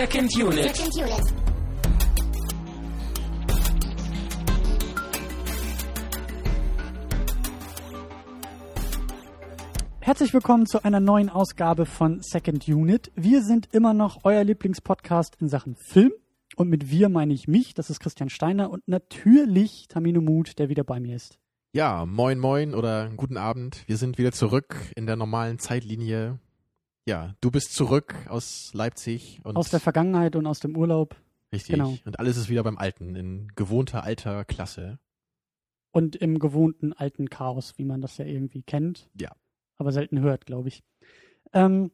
Second Unit. Second Unit. Herzlich willkommen zu einer neuen Ausgabe von Second Unit. Wir sind immer noch euer Lieblingspodcast in Sachen Film. Und mit wir meine ich mich, das ist Christian Steiner und natürlich Tamino Mut, der wieder bei mir ist. Ja, moin moin oder guten Abend. Wir sind wieder zurück in der normalen Zeitlinie. Ja, du bist zurück aus Leipzig und Aus der Vergangenheit und aus dem Urlaub. richtig genau. und alles ist wieder beim Alten in gewohnter alter Klasse. Und im gewohnten alten Chaos, wie man das ja irgendwie kennt. Ja. Aber selten hört, glaube ich. Ähm,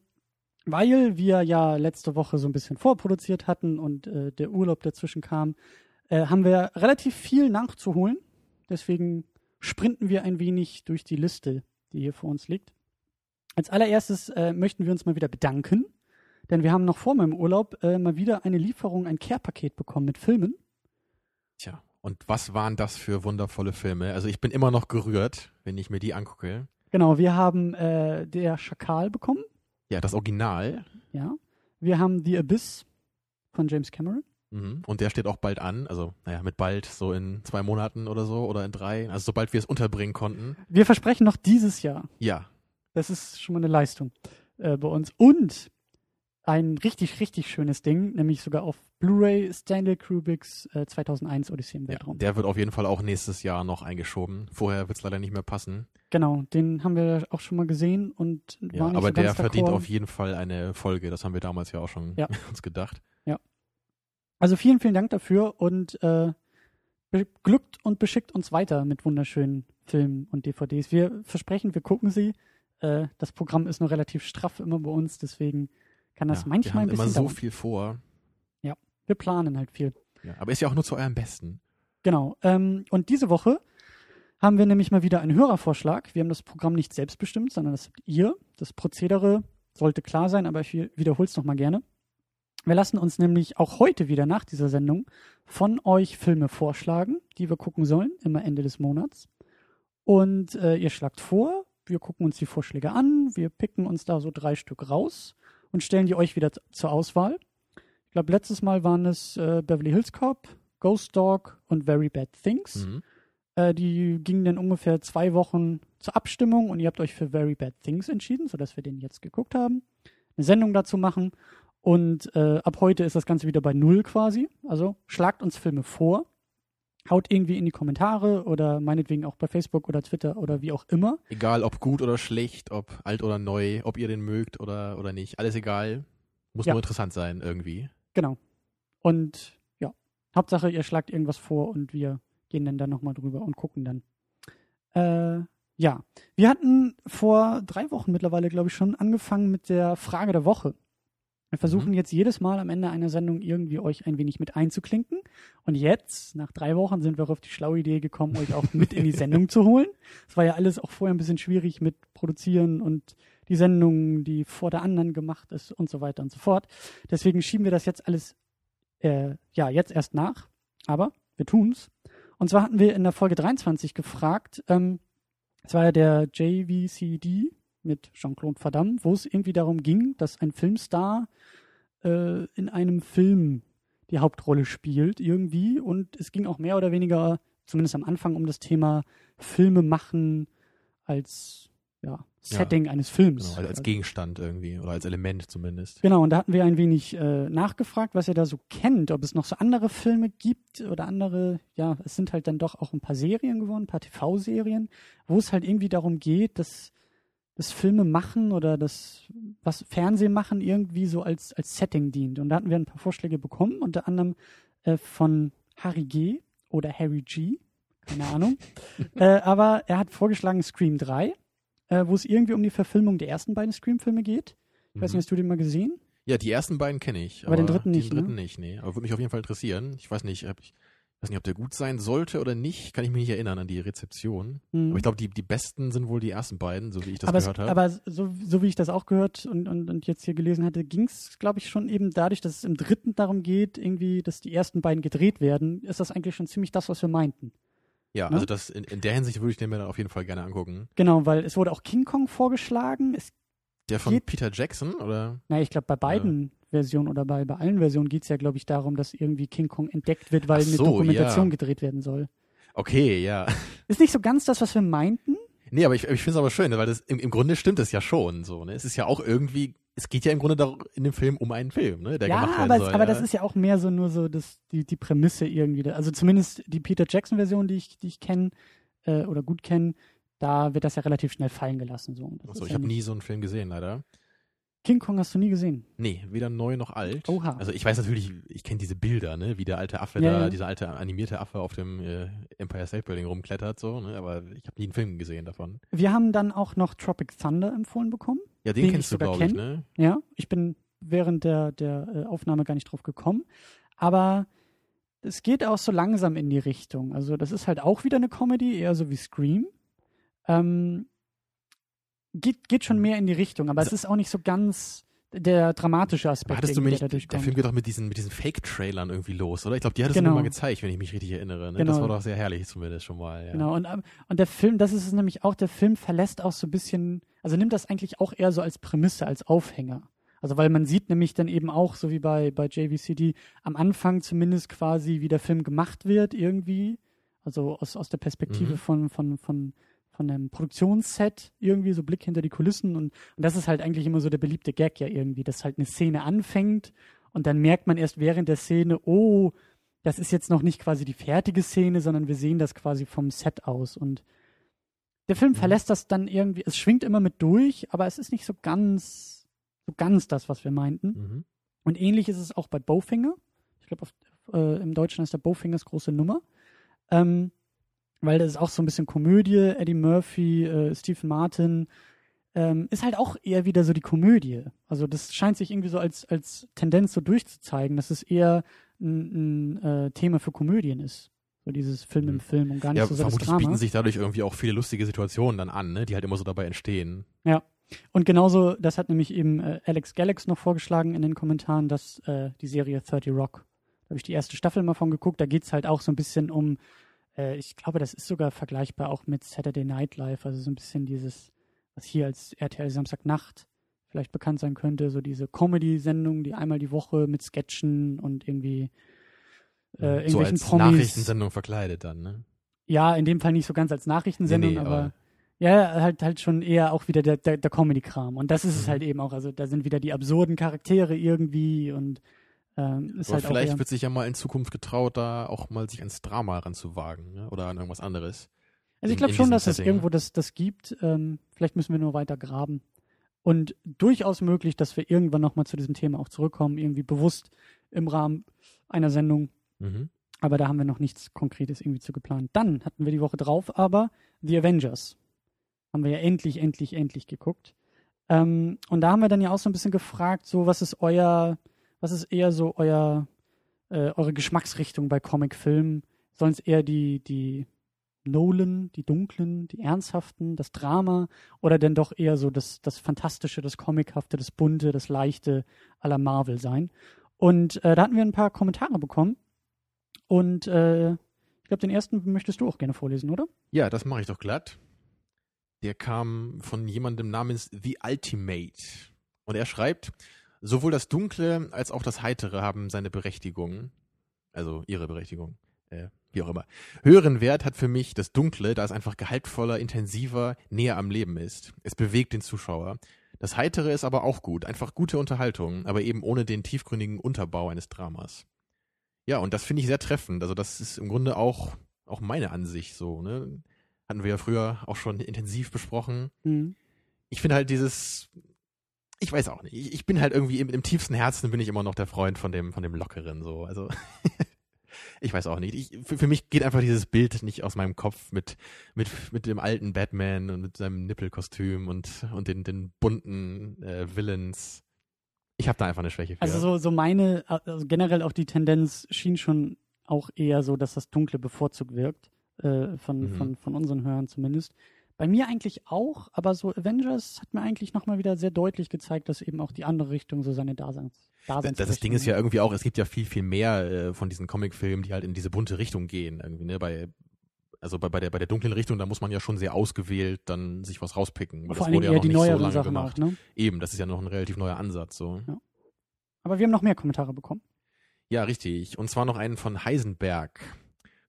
weil wir ja letzte Woche so ein bisschen vorproduziert hatten und äh, der Urlaub dazwischen kam, äh, haben wir relativ viel nachzuholen. Deswegen sprinten wir ein wenig durch die Liste, die hier vor uns liegt. Als allererstes äh, möchten wir uns mal wieder bedanken, denn wir haben noch vor meinem Urlaub äh, mal wieder eine Lieferung, ein Care-Paket bekommen mit Filmen. Tja, und was waren das für wundervolle Filme? Also ich bin immer noch gerührt, wenn ich mir die angucke. Genau, wir haben äh, der Schakal bekommen. Ja, das Original. Ja. Wir haben The Abyss von James Cameron. Mhm. Und der steht auch bald an. Also, naja, mit bald so in zwei Monaten oder so oder in drei. Also sobald wir es unterbringen konnten. Wir versprechen noch dieses Jahr. Ja, Das ist schon mal eine Leistung äh, bei uns. Und ein richtig, richtig schönes Ding, nämlich sogar auf Blu-ray Stanley Kubricks äh, 2001 Odyssee im ja, Weltraum. der wird auf jeden Fall auch nächstes Jahr noch eingeschoben. Vorher wird es leider nicht mehr passen. genau, den haben wir auch schon mal gesehen und Ja, war nicht aber so der verdient auf jeden Fall eine Folge. Das haben wir damals ja auch schon Ja. uns gedacht. Also vielen, vielen Dank dafür und äh, beglückt und beschickt uns weiter mit wunderschönen Filmen und DVDs. Wir versprechen, wir gucken sie. Äh, das Programm ist noch relativ straff immer bei uns, deswegen kann das ja, manchmal wir ein haben bisschen immer so dauern. viel vor. Wir planen halt viel. Ja, aber ist ja auch nur zu eurem Besten. Genau. Ähm, und diese Woche haben wir nämlich mal wieder einen Hörervorschlag. Wir haben das Programm nicht selbst bestimmt, sondern das habt ihr. Das Prozedere sollte klar sein, aber ich wiederhole es nochmal gerne. Wir lassen uns nämlich auch heute wieder nach dieser Sendung von euch Filme vorschlagen, die wir gucken sollen, immer Ende des Monats. Und äh, ihr schlagt vor, wir gucken uns die Vorschläge an, wir picken uns da so drei Stück raus und stellen die euch wieder zur Auswahl. Ich glaube, letztes Mal waren es äh, Beverly Hills Cop, Ghost Dog und Very Bad Things. Mhm. Äh, die gingen dann ungefähr zwei Wochen zur Abstimmung und ihr habt euch für Very Bad Things entschieden, sodass wir den jetzt geguckt haben. Eine Sendung dazu machen. Und äh, ab heute ist das Ganze wieder bei Null quasi. Also schlagt uns Filme vor. Haut irgendwie in die Kommentare oder meinetwegen auch bei Facebook oder Twitter oder wie auch immer. Egal ob gut oder schlecht, ob alt oder neu, ob ihr den mögt oder, oder nicht. Alles egal. Muss Ja. nur interessant sein irgendwie. Genau. Und ja, Hauptsache, ihr schlagt irgendwas vor und wir gehen dann da nochmal drüber und gucken dann. Äh, ja, wir hatten vor drei Wochen mittlerweile, glaube ich, schon angefangen mit der Frage der Woche. Wir versuchen Mhm. jetzt jedes Mal am Ende einer Sendung irgendwie euch ein wenig mit einzuklinken. Und jetzt, nach drei Wochen, sind wir auf die schlaue Idee gekommen, euch auch mit in die Sendung zu holen. Es war ja alles auch vorher ein bisschen schwierig mit Produzieren und die Sendung, die vor der anderen gemacht ist und so weiter und so fort. Deswegen schieben wir das jetzt alles, äh, ja, jetzt erst nach. Aber wir tun's. Und zwar hatten wir in der Folge 23 gefragt, ähm, es war ja der JVCD mit Jean-Claude Van Damme, wo es irgendwie darum ging, dass ein Filmstar äh, in einem Film die Hauptrolle spielt irgendwie. Und es ging auch mehr oder weniger, zumindest am Anfang, um das Thema Filme machen als ja, Setting eines Films. Genau, als Gegenstand irgendwie oder als Element zumindest. Genau, und da hatten wir ein wenig äh, nachgefragt, was ihr da so kennt, ob es noch so andere Filme gibt oder andere, ja, es sind halt dann doch auch ein paar Serien geworden, ein paar TV-Serien, wo es halt irgendwie darum geht, dass das Filme machen oder das, was Fernsehen machen, irgendwie so als, als Setting dient. Und da hatten wir ein paar Vorschläge bekommen, unter anderem äh, von Harry G. oder Harry G. Keine Ahnung. äh, aber er hat vorgeschlagen Scream 3, äh, wo es irgendwie um die Verfilmung der ersten beiden Scream-Filme geht. Ich weiß Mhm. nicht, hast du den mal gesehen? Ja, die ersten beiden kenne ich. Aber den dritten nicht, Den dritten ne? nicht, nee. Aber würde mich auf jeden Fall interessieren. Ich weiß nicht, ob ich weiß nicht, ob der gut sein sollte oder nicht. Kann ich mich nicht erinnern an die Rezeption. Mhm. Aber ich glaube, die, die besten sind wohl die ersten beiden, so wie ich das aber, gehört habe. aber so, so wie ich das auch gehört und, und, und jetzt hier gelesen hatte, ging es, glaube ich, schon eben dadurch, dass es im dritten darum geht, irgendwie, dass die ersten beiden gedreht werden, ist das eigentlich schon ziemlich das, was wir meinten. ja, ne? also das in, in der Hinsicht würde ich den mir dann auf jeden Fall gerne angucken. Genau, weil es wurde auch King Kong vorgeschlagen. Es, Der von Peter Jackson oder? na, ich glaube, bei beiden Version oder bei, bei allen Versionen geht es ja, glaube ich, darum, dass irgendwie King Kong entdeckt wird, weil so, eine Dokumentation ja. gedreht werden soll. Okay, ja. Ist nicht so ganz das, was wir meinten. Nee, aber ich, ich finde es aber schön, weil das im, im Grunde stimmt es ja schon so. Ne? Es ist ja auch irgendwie, es geht ja im Grunde dar- in dem Film um einen Film, ne? der ja, gemacht werden aber, soll. aber ja. das ist ja auch mehr so nur so das, die, die Prämisse irgendwie. da- Also zumindest die Peter Jackson-Version, die ich, die ich kenne äh, oder gut kenne, da wird das ja relativ schnell fallen gelassen. So. Das Achso, ich ja habe nie so einen Film gesehen, leider. King Kong hast du nie gesehen. Nee, weder neu noch alt. Oha. Also ich weiß natürlich, ich kenne diese Bilder, ne, wie der alte Affe Ja, da, ja. dieser alte animierte Affe auf dem äh, Empire State Building rumklettert, so, ne, aber ich habe nie einen Film gesehen davon. Wir haben dann auch noch Tropic Thunder empfohlen bekommen. Ja, den, Den kennst du, glaube ich, ne? Ja, ich bin während der, der äh, Aufnahme gar nicht drauf gekommen. Aber es geht auch so langsam in die Richtung. Also, das ist halt auch wieder eine Comedy, eher so wie Scream. Ähm, geht, geht schon mehr in die Richtung, aber es ist auch nicht so ganz der dramatische Aspekt, hattest du mir nicht, der. Film geht doch mit diesen, mit diesen Fake-Trailern irgendwie los, oder? Ich glaube, die hattest du Genau. mir mal gezeigt, wenn ich mich richtig erinnere. Ne? Genau. Das war doch sehr herrlich zumindest schon mal. Ja. Genau, und, ähm, und der Film, das ist es nämlich auch, der Film verlässt auch so ein bisschen, also nimmt das eigentlich auch eher so als Prämisse, als Aufhänger. Also weil man sieht nämlich dann eben auch, so wie bei, bei JVCD, am Anfang zumindest quasi, wie der Film gemacht wird irgendwie. Also aus, aus der Perspektive Mhm. von, von, von, von einem Produktionsset irgendwie, so Blick hinter die Kulissen. Und, und das ist halt eigentlich immer so der beliebte Gag ja irgendwie, dass halt eine Szene anfängt und dann merkt man erst während der Szene, oh, das ist jetzt noch nicht quasi die fertige Szene, sondern wir sehen das quasi vom Set aus. Und der Film Mhm. verlässt das dann irgendwie, es schwingt immer mit durch, aber es ist nicht so ganz, so ganz das, was wir meinten. Mhm. Und ähnlich ist es auch bei Bowfinger. Ich glaube, äh, im Deutschen ist der Bowfingers große Nummer. Ähm, weil das ist auch so ein bisschen Komödie, Eddie Murphy, äh, Stephen Martin, ähm, ist halt auch eher wieder so die Komödie. Also das scheint sich irgendwie so als, als Tendenz so durchzuzeigen, dass es eher ein, ein äh, Thema für Komödien ist. So dieses Film im Mhm. Film und gar nicht Ja, so sehr das vermutlich Drama. bieten sich dadurch irgendwie auch viele lustige Situationen dann an, ne? die halt immer so dabei entstehen. Und genauso, das hat nämlich eben äh, Alex Galax noch vorgeschlagen in den Kommentaren, dass äh, die Serie 30 Rock, da habe ich die erste Staffel mal von geguckt, da geht es halt auch so ein bisschen um, äh, ich glaube, das ist sogar vergleichbar auch mit Saturday Night Live, also so ein bisschen dieses, was hier als RTL Samstagnacht vielleicht bekannt sein könnte, so diese Comedy-Sendung, die einmal die Woche mit Sketchen und irgendwie äh, so irgendwelchen als Promis. Nachrichtensendung verkleidet dann, ne? Ja, in dem Fall nicht so ganz als Nachrichtensendung, Nee, nee, aber, aber- ja, halt halt schon eher auch wieder der, der, der Comedy-Kram. Und das ist es Mhm. halt eben auch. Also da sind wieder die absurden Charaktere irgendwie und ähm, ist Aber halt vielleicht wird sich ja mal in Zukunft getraut, da auch mal sich ans Drama ranzuwagen, ne? oder an irgendwas anderes. Also ich glaube schon, dass es Setting. irgendwo das, das gibt. Ähm, vielleicht müssen wir nur weiter graben. Und durchaus möglich, dass wir irgendwann nochmal zu diesem Thema auch zurückkommen, irgendwie bewusst im Rahmen einer Sendung. Mhm. Aber da haben wir noch nichts Konkretes irgendwie zu geplant. Dann hatten wir die Woche drauf aber The Avengers. Haben wir ja endlich, endlich, endlich geguckt. Ähm, und da haben wir dann ja auch so ein bisschen gefragt, so was ist euer, was ist eher so euer, äh, eure Geschmacksrichtung bei Comicfilmen? Sollen es eher die, die Nolan, die dunklen, die ernsthaften, das Drama oder denn doch eher so das, das Fantastische, das Comichafte, das Bunte, das Leichte aller Marvel sein? Und äh, da hatten wir ein paar Kommentare bekommen. Und äh, ich glaube, den ersten möchtest du auch gerne vorlesen, oder? Ja, das mache ich doch glatt. Der kam von jemandem namens The Ultimate. Und er schreibt, sowohl das Dunkle als auch das Heitere haben seine Berechtigung. Also ihre Berechtigung. Äh, wie auch immer. Höheren Wert hat für mich das Dunkle, da es einfach gehaltvoller, intensiver, näher am Leben ist. Es bewegt den Zuschauer. Das Heitere ist aber auch gut. Einfach gute Unterhaltung, aber eben ohne den tiefgründigen Unterbau eines Dramas. Ja, und das finde ich sehr treffend. Also das ist im Grunde auch, auch meine Ansicht so, ne? Hatten wir ja früher auch schon intensiv besprochen. Mhm. Ich finde halt dieses, ich weiß auch nicht, ich, ich bin halt irgendwie im, im tiefsten Herzen bin ich immer noch der Freund von dem, von dem Lockeren, so. Also, ich weiß auch nicht. Ich, für, für mich geht einfach dieses Bild nicht aus meinem Kopf mit, mit, mit dem alten Batman und mit seinem Nippelkostüm und, und den, den bunten äh, Villains. Ich habe da einfach eine Schwäche für. Also so, so meine, also generell auch die Tendenz schien schon auch eher so, dass das Dunkle bevorzugt wirkt, äh, von, Mhm. von, von unseren Hörern zumindest. Bei mir eigentlich auch, aber so Avengers hat mir eigentlich nochmal wieder sehr deutlich gezeigt, dass eben auch die andere Richtung so seine Daseins, Das, Daseinsberechtigung das Ding ist ja irgendwie auch, es gibt ja viel, viel mehr äh, von diesen Comicfilmen, die halt in diese bunte Richtung gehen. Irgendwie, ne? Bei, also bei, bei, der, bei der dunklen Richtung, da muss man ja schon sehr ausgewählt dann sich was rauspicken. Vor das wurde ja noch die nicht so lange Sachen gemacht. auch, ne? Eben, das ist ja noch ein relativ neuer Ansatz. So. Aber wir haben noch mehr Kommentare bekommen. Ja, richtig. Und zwar noch einen von Heisenberg.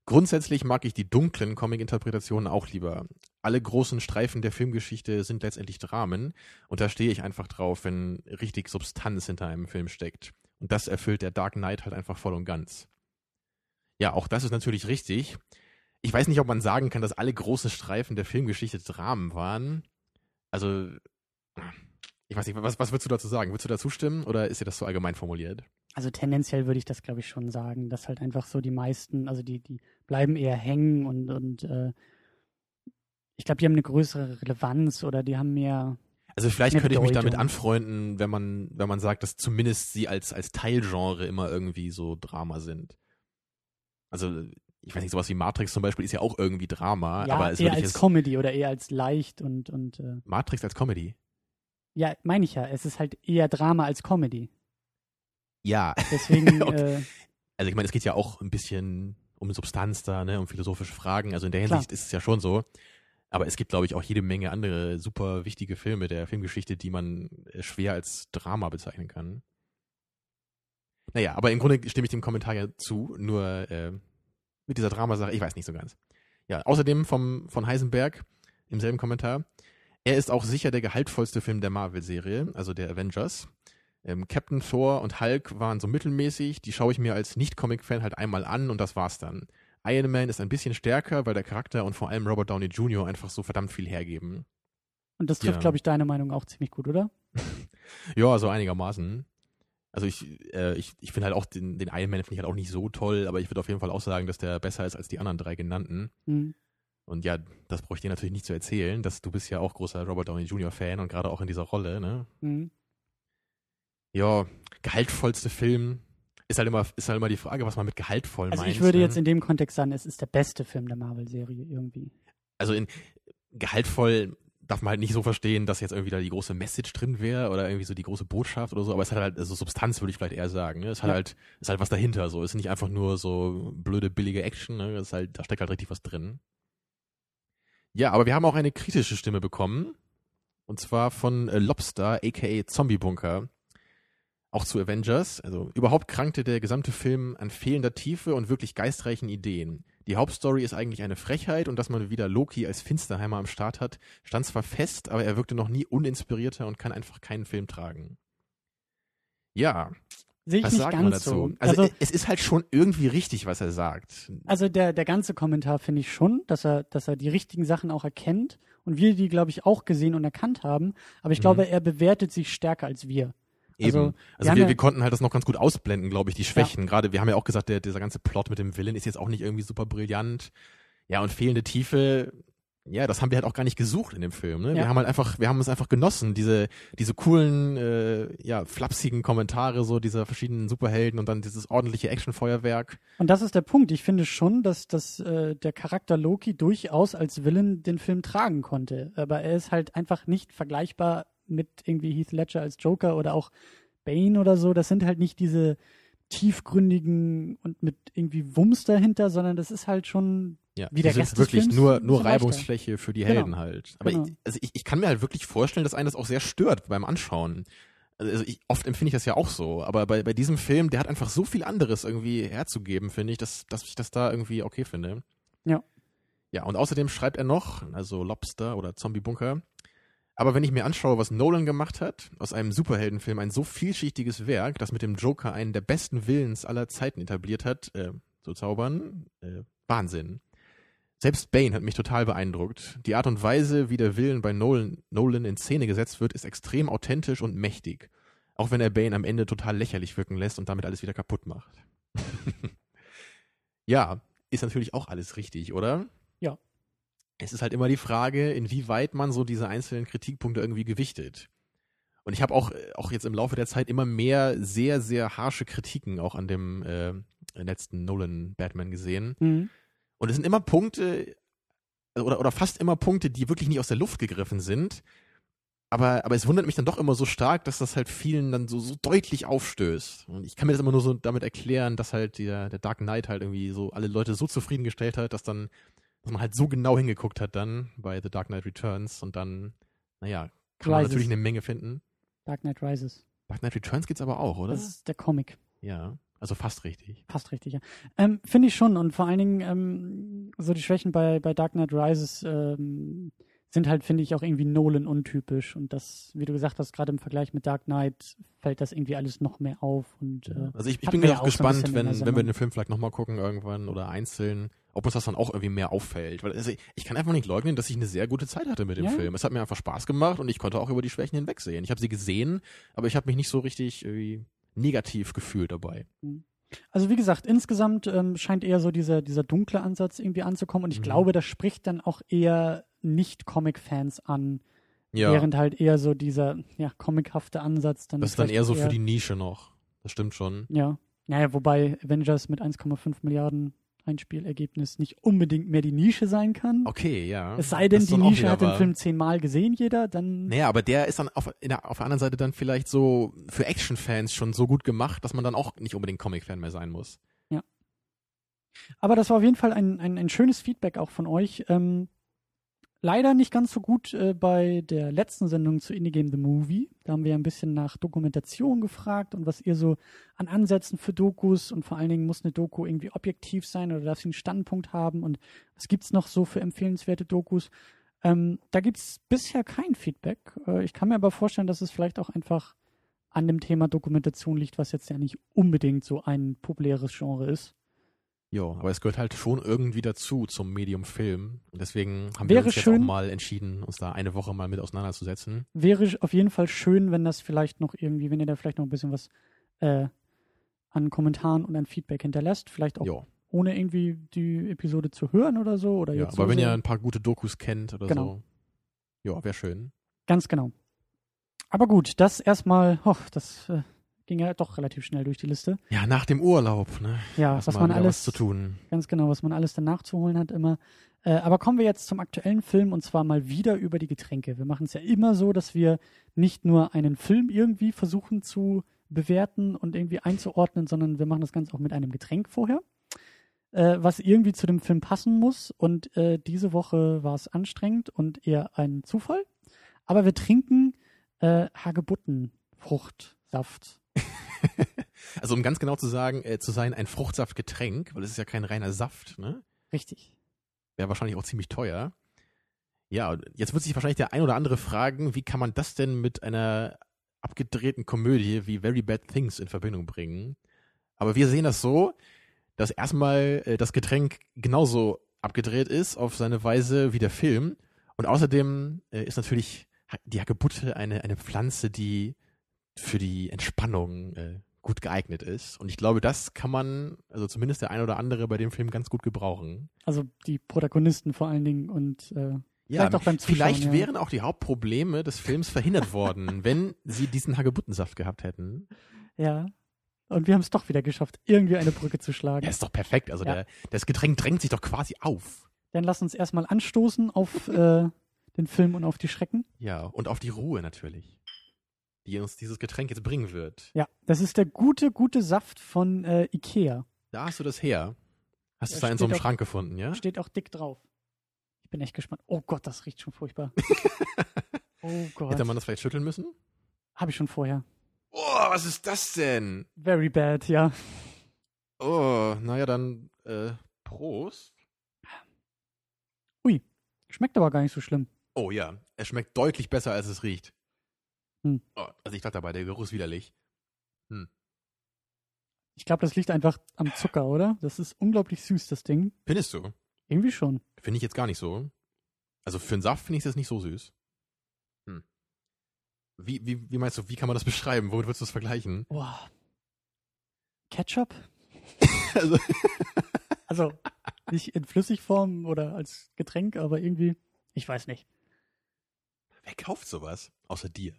Grundsätzlich mag ich die dunklen Comic-Interpretationen auch lieber. Alle großen Streifen der Filmgeschichte sind letztendlich Dramen und da stehe ich einfach drauf, wenn richtig Substanz hinter einem Film steckt. Und das erfüllt der Dark Knight halt einfach voll und ganz. Ja, auch das ist natürlich richtig. Ich weiß nicht, ob man sagen kann, dass alle großen Streifen der Filmgeschichte Dramen waren. Also, ich weiß nicht, was, was würdest du dazu sagen? Würdest du dazu stimmen oder ist dir das so allgemein formuliert? Also tendenziell würde ich das, glaube ich, schon sagen, dass halt einfach so die meisten, also die, die bleiben eher hängen und, und äh, ich glaube, die haben eine größere Relevanz oder die haben mehr. Also vielleicht könnte ich mich damit anfreunden, wenn man, wenn man sagt, dass zumindest sie als, als Teilgenre immer irgendwie so Drama sind. Also, ich weiß nicht, sowas wie Matrix zum Beispiel ist ja auch irgendwie Drama, ja, aber es eher als jetzt Comedy oder eher als leicht und, und äh, Matrix als Comedy. ja, meine ich ja, es ist halt eher Drama als Comedy. Ja. Deswegen, Okay. äh, Also ich meine, es geht ja auch ein bisschen um Substanz da, ne, um philosophische Fragen. Also in der Klar. Hinsicht ist es ja schon so. Aber es gibt, glaube ich, auch jede Menge andere super wichtige Filme der Filmgeschichte, die man äh, schwer als Drama bezeichnen kann. Naja, aber im Grunde stimme ich dem Kommentar ja zu, nur äh, mit dieser Dramasache, ich weiß nicht so ganz. Ja, außerdem vom, von Heisenberg im selben Kommentar, er ist auch sicher der gehaltvollste Film der Marvel-Serie, also der Avengers. Ähm, Captain Thor und Hulk waren so mittelmäßig, die schaue ich mir als Nicht-Comic-Fan halt einmal an und das war's dann. Iron Man ist ein bisschen stärker, weil der Charakter und vor allem Robert Downey Jr. einfach so verdammt viel hergeben. und das trifft, Ja. glaube ich, deine Meinung auch ziemlich gut, oder? Ja, so einigermaßen. Also ich, äh, ich, ich finde halt auch den, den Iron Man finde ich halt auch nicht so toll, aber ich würde auf jeden Fall auch sagen, dass der besser ist als die anderen drei genannten. Hm. Und ja, das brauche ich dir natürlich nicht zu erzählen, dass du bist ja auch großer Robert Downey Jr. Fan und gerade auch in dieser Rolle, ne? Hm. Ja, gehaltvollste Film ist halt immer ist halt immer die Frage, was man mit gehaltvoll Also meint. ich würde ne? jetzt in dem Kontext sagen, es ist der beste Film der Marvel-Serie irgendwie. also in gehaltvoll darf man halt nicht so verstehen, dass jetzt irgendwie da die große Message drin wäre oder irgendwie so die große Botschaft oder so, aber es hat halt, also Substanz würde ich vielleicht eher sagen, ne? Es hat Ja. halt, es ist halt was dahinter, so. Es ist nicht einfach nur so blöde, billige Action, ne? Es ist halt, da steckt halt richtig was drin. Ja, aber wir haben auch eine kritische Stimme bekommen. Und zwar von äh, Lobster, aka Zombie Bunker. Auch zu Avengers. Also überhaupt krankte der gesamte Film an fehlender Tiefe und wirklich geistreichen Ideen. Die Hauptstory ist eigentlich eine Frechheit und dass man wieder Loki als Finsterheimer am Start hat, stand zwar fest, aber er wirkte noch nie uninspirierter und kann einfach keinen Film tragen. Ja, Sehe ich was nicht sagt ganz so. Also, Also, es ist halt schon irgendwie richtig, was er sagt. also der, der ganze Kommentar finde ich schon, dass er, dass er die richtigen Sachen auch erkennt und wir die, glaube ich, auch gesehen und erkannt haben. Aber ich Mhm. glaube, er bewertet sich stärker als wir. Also, Eben. wir Also haben wir, ja- wir konnten halt das noch ganz gut ausblenden, glaube ich, die Schwächen. Gerade, wir haben ja auch gesagt, der, dieser ganze Plot mit dem Villain ist jetzt auch nicht irgendwie super brillant. Ja, und fehlende Tiefe, ja, das haben wir halt auch gar nicht gesucht in dem Film. Ne? Ja. Wir haben halt einfach, wir haben es einfach genossen, diese, diese coolen, äh, ja, flapsigen Kommentare so dieser verschiedenen Superhelden und dann dieses ordentliche Actionfeuerwerk. Und das ist der Punkt. Ich finde schon, dass, dass äh, der Charakter Loki durchaus als Villain den Film tragen konnte. Aber er ist halt einfach nicht vergleichbar mit irgendwie Heath Ledger als Joker oder auch Bane oder so. Das sind halt nicht diese tiefgründigen und mit irgendwie Wumms dahinter, sondern das ist halt schon Ja, Wie der sind Rest wirklich Films nur, nur leichter. Reibungsfläche für die Genau. Helden halt. Aber Genau. ich, also ich, ich kann mir halt wirklich vorstellen, dass einen das auch sehr stört beim Anschauen. Also ich, oft empfinde ich das ja auch so, aber bei, bei diesem Film, der hat einfach so viel anderes irgendwie herzugeben, finde ich, dass, dass ich das da irgendwie okay finde. Ja. Ja, und außerdem schreibt er noch, also Lobster oder Zombie Bunker, aber wenn ich mir anschaue, was Nolan gemacht hat, aus einem Superheldenfilm ein so vielschichtiges Werk, das mit dem Joker einen der besten Willens aller Zeiten etabliert hat, äh, zu zaubern, äh, Wahnsinn. Selbst Bane hat mich total beeindruckt. Die Art und Weise, wie der Willen bei Nolan, Nolan in Szene gesetzt wird, ist extrem authentisch und mächtig. Auch wenn er Bane am Ende total lächerlich wirken lässt und damit alles wieder kaputt macht. ja, ist natürlich auch alles richtig, oder? Ja. Es ist halt immer die Frage, inwieweit man so diese einzelnen Kritikpunkte irgendwie gewichtet. Und ich habe auch, äh, auch jetzt im Laufe der Zeit immer mehr sehr, sehr harsche Kritiken auch an dem äh, letzten Nolan Batman gesehen. Mhm. Und es sind immer Punkte, oder, oder fast immer Punkte, die wirklich nicht aus der Luft gegriffen sind. Aber, aber es wundert mich dann doch immer so stark, dass das halt vielen dann so, so deutlich aufstößt. Und ich kann mir das immer nur so damit erklären, dass halt der, der Dark Knight halt irgendwie so alle Leute so zufriedengestellt hat, dass dann, dass man halt so genau hingeguckt hat dann bei The Dark Knight Returns und dann, naja, kann man Rises. natürlich eine Menge finden. Dark Knight Rises. Dark Knight Returns geht's aber auch, oder? Das ist der Comic. Ja, also fast richtig. Fast richtig, ja. Ähm, Finde ich schon. Und vor allen Dingen, ähm, so die Schwächen bei, bei Dark Knight Rises ähm, sind halt, finde ich, auch irgendwie Nolan untypisch. Und das, wie du gesagt hast, gerade im Vergleich mit Dark Knight fällt das irgendwie alles noch mehr auf. Und, äh, Also ich, ich bin auch so gespannt, der wenn, wenn wir den Film vielleicht nochmal gucken irgendwann oder einzeln, ob uns das dann auch irgendwie mehr auffällt. Weil also ich kann einfach nicht leugnen, dass ich eine sehr gute Zeit hatte mit dem Ja. Film. Es hat mir einfach Spaß gemacht und ich konnte auch über die Schwächen hinwegsehen. Ich habe sie gesehen, aber ich habe mich nicht so richtig negativ gefühlt dabei. Also wie gesagt, insgesamt ähm, scheint eher so dieser, dieser dunkle Ansatz irgendwie anzukommen. Und ich Mhm. glaube, das spricht dann auch eher nicht-Comic-Fans an, Ja, während halt eher so dieser ja, comichafte Ansatz dann. das ist dann eher so für die Nische noch. Das stimmt schon. Ja. Naja, wobei Avengers mit 1,5 Milliarden Einspielergebnis nicht unbedingt mehr die Nische sein kann. Okay, ja. Es sei denn, die Nische wieder hat den. Film zehnmal gesehen, jeder, dann. Naja, aber der ist dann auf, der, auf der anderen Seite dann vielleicht so für Action-Fans schon so gut gemacht, dass man dann auch nicht unbedingt Comic-Fan mehr sein muss. Aber das war auf jeden Fall ein, ein, ein schönes Feedback auch von euch. Ähm, leider nicht ganz so gut äh, bei der letzten Sendung zu Indie Game The Movie. Da haben wir ein bisschen nach Dokumentation gefragt und was ihr so an Ansätzen für Dokus und vor allen Dingen muss eine Doku irgendwie objektiv sein oder darf sie einen Standpunkt haben und was gibt's noch so für empfehlenswerte Dokus? Ähm, da gibt's bisher kein Feedback. Äh, ich kann mir aber vorstellen, dass es vielleicht auch einfach an dem Thema Dokumentation liegt, was jetzt ja nicht unbedingt so ein populäres Genre ist. Ja, aber es gehört halt schon irgendwie dazu zum Medium Film. Und deswegen haben Wäre wir uns jetzt schön- auch mal entschieden, uns da eine Woche mal mit auseinanderzusetzen. wäre auf jeden Fall schön, wenn das vielleicht noch irgendwie, wenn ihr da vielleicht noch ein bisschen was äh, an Kommentaren und an Feedback hinterlässt, vielleicht auch Ja, ohne irgendwie die Episode zu hören oder so oder ja. jetzt aber so wenn ihr sehr- ein paar gute Dokus kennt oder Genau. so, ja, wäre schön. ganz genau. Aber gut, das erstmal, oh, das äh, ging ja doch relativ schnell durch die Liste. Ja, nach dem Urlaub, ne? Ja, was mal man alles was zu tun. ganz genau, was man alles dann nachzuholen hat immer. Äh, aber kommen wir jetzt zum aktuellen Film und zwar mal wieder über die Getränke. Wir machen es ja immer so, dass wir nicht nur einen Film irgendwie versuchen zu bewerten und irgendwie einzuordnen, sondern wir machen das Ganze auch mit einem Getränk vorher, äh, was irgendwie zu dem Film passen muss. Und äh, diese Woche war es anstrengend und eher ein Zufall. Aber wir trinken äh, Hagebutten-Fruchtsaft. Also um ganz genau zu sagen, äh, zu sein, ein Fruchtsaftgetränk, weil es ist ja kein reiner Saft, ne? Richtig. Wäre wahrscheinlich auch ziemlich teuer. Ja, jetzt wird sich wahrscheinlich der ein oder andere fragen, wie kann man das denn mit einer abgedrehten Komödie wie Very Bad Things in Verbindung bringen? Aber wir sehen das so, dass erstmal äh, das Getränk genauso abgedreht ist auf seine Weise wie der Film. Und außerdem äh, ist natürlich die Hagebutte eine, eine Pflanze, die für die Entspannung äh, gut geeignet ist. Und ich glaube, das kann man, also zumindest der ein oder andere bei dem Film ganz gut gebrauchen. Also die Protagonisten vor allen Dingen und äh, Ja, Vielleicht auch beim Zuschauen, vielleicht ja. wären auch die Hauptprobleme des Films verhindert worden, wenn sie diesen Hagebuttensaft gehabt hätten. Ja. Und wir haben es doch wieder geschafft, irgendwie eine Brücke zu schlagen. Ja, ist doch perfekt. Also Ja. der, das Getränk drängt sich doch quasi auf. Dann lass uns erstmal anstoßen auf äh, den Film und auf die Schrecken. Ja, und auf die Ruhe natürlich, die uns dieses Getränk jetzt bringen wird. Ja, das ist der gute, gute Saft von äh, Ikea. Da hast du das her. Hast du es da in so einem auch- Schrank gefunden, ja? Steht auch dick drauf. Ich bin echt gespannt. Oh Gott, das riecht schon furchtbar. oh Gott. Hätte man das vielleicht schütteln müssen? Habe ich schon vorher. Oh, was ist das denn? Very bad, ja. Oh, naja, dann äh, Prost. Schmeckt aber gar nicht so schlimm. Oh ja, es schmeckt deutlich besser, als es riecht. Hm. Oh, also ich dachte dabei, der Geruch ist widerlich. Ich glaube, das liegt einfach am Zucker, oder? Das ist unglaublich süß, das Ding. Findest du? Irgendwie schon. Finde ich jetzt gar nicht so. Also für einen Saft finde ich das nicht so süß. Hm. Wie, wie, wie meinst du, wie kann man das beschreiben? Womit würdest du das vergleichen? Boah. Ketchup? Also, Also nicht in Flüssigform oder als Getränk, aber irgendwie, ich weiß nicht. wer kauft sowas? Außer dir.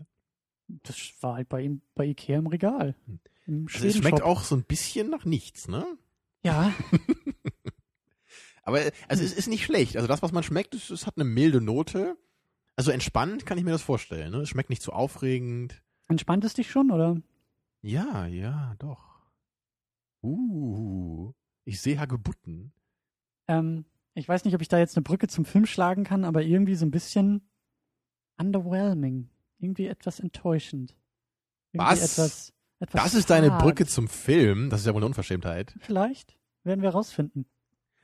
Das war halt bei ihm bei Ikea im Regal. Hm. Im Also es schmeckt auch so ein bisschen nach nichts, ne? Ja, Aber äh, also es ist nicht schlecht. Also das, was man schmeckt, es, es hat eine milde Note. Also entspannt kann ich mir das vorstellen. Ne? Es schmeckt nicht zu aufregend. entspannt es dich schon, oder? Ja, ja, doch. Uh, ich sehe Hagebutten. Ähm, ich weiß nicht, ob ich da jetzt eine Brücke zum Film schlagen kann, aber irgendwie so ein bisschen underwhelming. Irgendwie etwas enttäuschend. Irgendwie Was? Etwas, etwas Das ist deine. Brücke zum Film. Das ist ja wohl eine Unverschämtheit. Vielleicht werden wir rausfinden.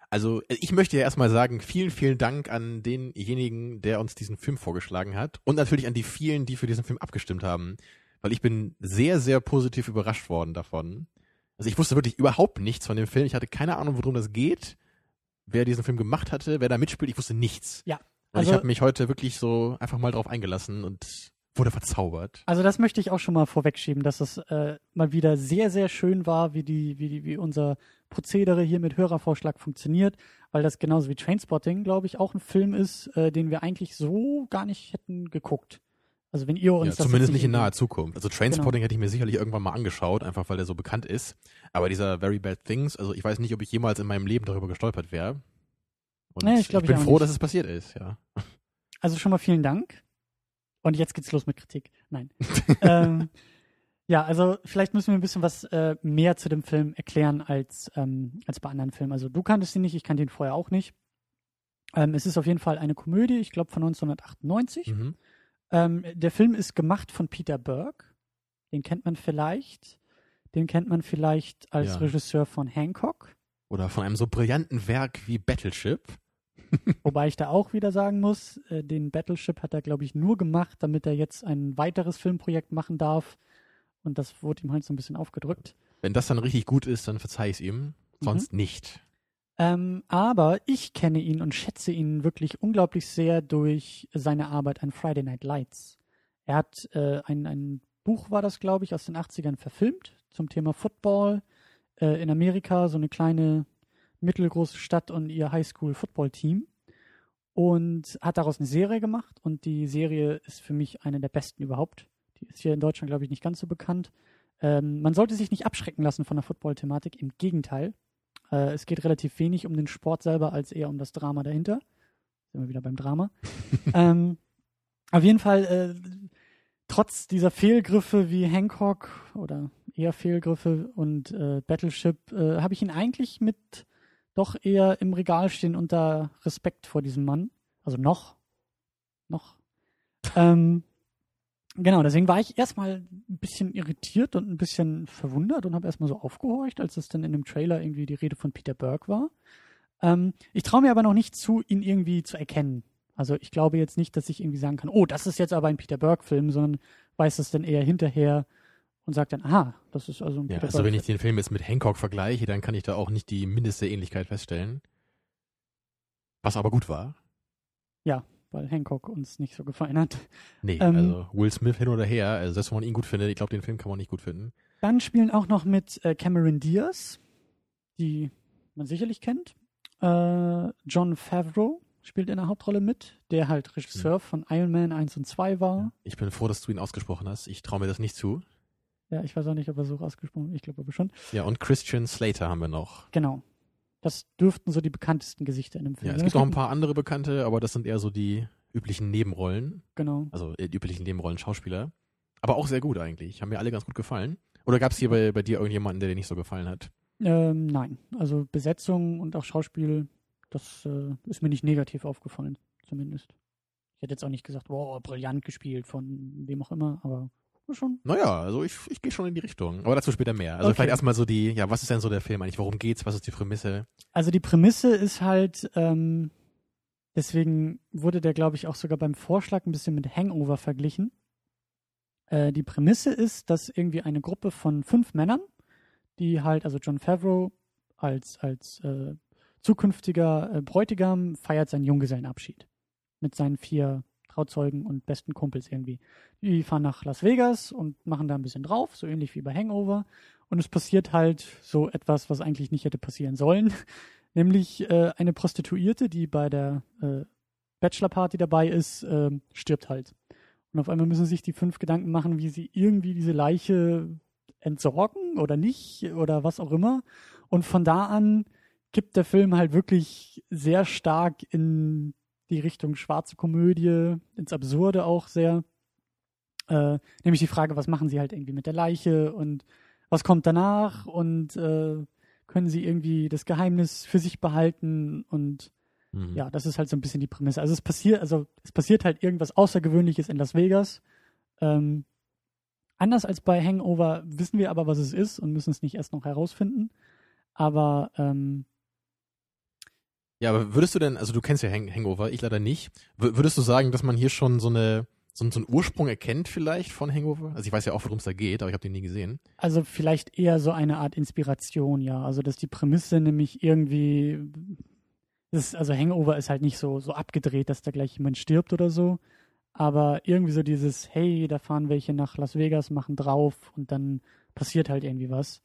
Also äh, ich möchte ja erstmal sagen, vielen, vielen Dank an denjenigen, der uns diesen Film vorgeschlagen hat und natürlich an die vielen, die für diesen Film abgestimmt haben, weil ich bin sehr, sehr positiv überrascht worden davon. Also ich wusste wirklich überhaupt nichts von dem Film. Ich hatte keine Ahnung, worum das geht, wer diesen Film gemacht hatte, wer da mitspielt. Ich wusste nichts. Ja, Und also- ich habe mich heute wirklich so einfach mal drauf eingelassen und wurde verzaubert. Also das möchte ich auch schon mal vorwegschieben, dass es äh, mal wieder sehr, sehr schön war, wie die, wie die, wie unser Prozedere hier mit Hörervorschlag funktioniert, weil das genauso wie Trainspotting, glaube ich, auch ein Film ist, äh, den wir eigentlich so gar nicht hätten geguckt. Also wenn ihr uns Ja, das zumindest nicht in naher Zukunft. Also Trainspotting hätte ich mir sicherlich irgendwann mal angeschaut, einfach weil der so bekannt ist. Aber dieser Very Bad Things, also ich weiß nicht, ob ich jemals in meinem Leben darüber gestolpert wäre. Und Nee, ich ich, glaub, ich bin auch froh, nicht. dass es passiert ist, ja. Also schon mal vielen Dank. Und jetzt geht's los mit Kritik. Nein. ähm, ja, also vielleicht müssen wir ein bisschen was äh, mehr zu dem Film erklären als, ähm, als bei anderen Filmen. Also du kanntest ihn nicht, ich kannte ihn vorher auch nicht. Ähm, es ist auf jeden Fall eine Komödie, ich glaube von 1998. Mhm. Ähm, der Film ist gemacht von Peter Burke. Den kennt man vielleicht. Den kennt man vielleicht als Ja. Regisseur von Hancock. Oder von einem so brillanten Werk wie Battleship. Wobei ich da auch wieder sagen muss, äh, den Battleship hat er, glaube ich, nur gemacht, damit er jetzt ein weiteres Filmprojekt machen darf. Und das wurde ihm halt so ein bisschen aufgedrückt. Wenn das dann richtig gut ist, dann verzeih ich es ihm. Sonst Mhm. nicht. Ähm, aber ich kenne ihn und schätze ihn wirklich unglaublich sehr durch seine Arbeit an Friday Night Lights. Er hat äh, ein, ein Buch, war das, glaube ich, aus den 80ern verfilmt zum Thema Football äh, in Amerika, so eine kleine mittelgroße Stadt und ihr Highschool-Football-Team. Und hat daraus eine Serie gemacht und die Serie ist für mich eine der besten überhaupt. Die ist hier in Deutschland, glaube ich, nicht ganz so bekannt. Ähm, man sollte sich nicht abschrecken lassen von der Football-Thematik, im Gegenteil. Äh, es geht relativ wenig um den Sport selber, als eher um das Drama dahinter. Sind wir wieder beim Drama. ähm, auf jeden Fall, äh, trotz dieser Fehlgriffe wie Hancock oder eher Fehlgriffe und äh, Battleship, äh, habe ich ihn eigentlich mit doch eher im Regal stehen unter Respekt vor diesem Mann. Also noch. Noch. Ähm, genau, deswegen war ich erstmal ein bisschen irritiert und ein bisschen verwundert und habe erstmal so aufgehorcht, als es dann in dem Trailer irgendwie die Rede von Peter Burke war. Ähm, ich traue mir aber noch nicht zu, ihn irgendwie zu erkennen. Also ich glaube jetzt nicht, dass ich irgendwie sagen kann, oh, das ist jetzt aber ein Peter Burke-Film, sondern weiß es dann eher hinterher und sagt dann, aha, das ist also ein Ja, also wenn ich den Film jetzt mit Hancock vergleiche, dann kann ich da auch nicht die mindeste Ähnlichkeit feststellen. Was aber gut war. weil Hancock uns nicht so gefallen hat. Nee, Ähm, also Will Smith hin oder her, also selbst wenn man ihn gut findet, ich glaube, den Film kann man nicht gut finden. Dann spielen auch noch mit äh, Cameron Diaz, die man sicherlich kennt. Äh, John Favreau spielt in der Hauptrolle mit, der halt Hm. Regisseur von Iron Man 1 und 2 war. Ich bin froh, dass du ihn ausgesprochen hast. Ich traue mir das nicht zu. Ja, ich weiß auch nicht, ob er so ausgesprochen Ich glaube aber schon. Ja, und Christian Slater haben wir noch. Genau. Das dürften so die bekanntesten Gesichter in dem Film Ja, es sein. gibt noch ein paar andere Bekannte, aber das sind eher so die üblichen Nebenrollen. Genau. Also äh, die üblichen Nebenrollen Schauspieler. Aber auch sehr gut eigentlich. Haben mir alle ganz gut gefallen. Oder gab es hier bei, bei dir irgendjemanden, der dir nicht so gefallen hat? Ähm, nein. Also Besetzung und auch Schauspiel, das äh, ist mir nicht negativ aufgefallen, zumindest. Ich hätte jetzt auch nicht gesagt, wow, brillant gespielt von wem auch immer, aber schon. Naja, also ich, ich gehe schon in die Richtung. Aber dazu später mehr. Also Okay. vielleicht erstmal so die, ja, was ist denn so der Film eigentlich? Worum geht's? Was ist die Prämisse? Also die Prämisse ist halt, ähm, deswegen wurde der, glaube ich, auch sogar beim Vorschlag ein bisschen mit Hangover verglichen. Äh, die Prämisse ist, dass irgendwie eine Gruppe von fünf Männern, die halt, also John Favreau als, als äh, zukünftiger äh, Bräutigam feiert seinen Junggesellenabschied mit seinen vier Trauzeugen und besten Kumpels irgendwie. Die fahren nach Las Vegas und machen da ein bisschen drauf, so ähnlich wie bei Hangover. Und es passiert halt so etwas, was eigentlich nicht hätte passieren sollen. Nämlich äh, eine Prostituierte, die bei der äh, Bachelorparty dabei ist, äh, stirbt halt. Und auf einmal müssen sich die fünf Gedanken machen, wie sie irgendwie diese Leiche entsorgen oder nicht oder was auch immer. Und von da an gibt der Film halt wirklich sehr stark in die Richtung schwarze Komödie, ins Absurde auch sehr. Äh, nämlich die Frage, was machen sie halt irgendwie mit der Leiche und was kommt danach und äh, können sie irgendwie das Geheimnis für sich behalten und Mhm. ja, das ist halt so ein bisschen die Prämisse. Also es passiert, also es passiert halt irgendwas Außergewöhnliches in Las Vegas. Ähm, anders als bei Hangover wissen wir aber, was es ist und müssen es nicht erst noch herausfinden. Aber ähm, Ja, aber würdest du denn, also du kennst ja Hang Hangover, ich leider nicht. W würdest du sagen, dass man hier schon so eine so, so einen Ursprung erkennt vielleicht von Hangover? Also ich weiß ja auch, worum es da geht, aber ich habe den nie gesehen. Also vielleicht eher so eine Art Inspiration, ja. Also dass die Prämisse nämlich irgendwie, das, also Hangover ist halt nicht so, so abgedreht, dass da gleich jemand stirbt oder so. Aber irgendwie so dieses, hey, da fahren welche nach Las Vegas, machen drauf und dann passiert halt irgendwie was.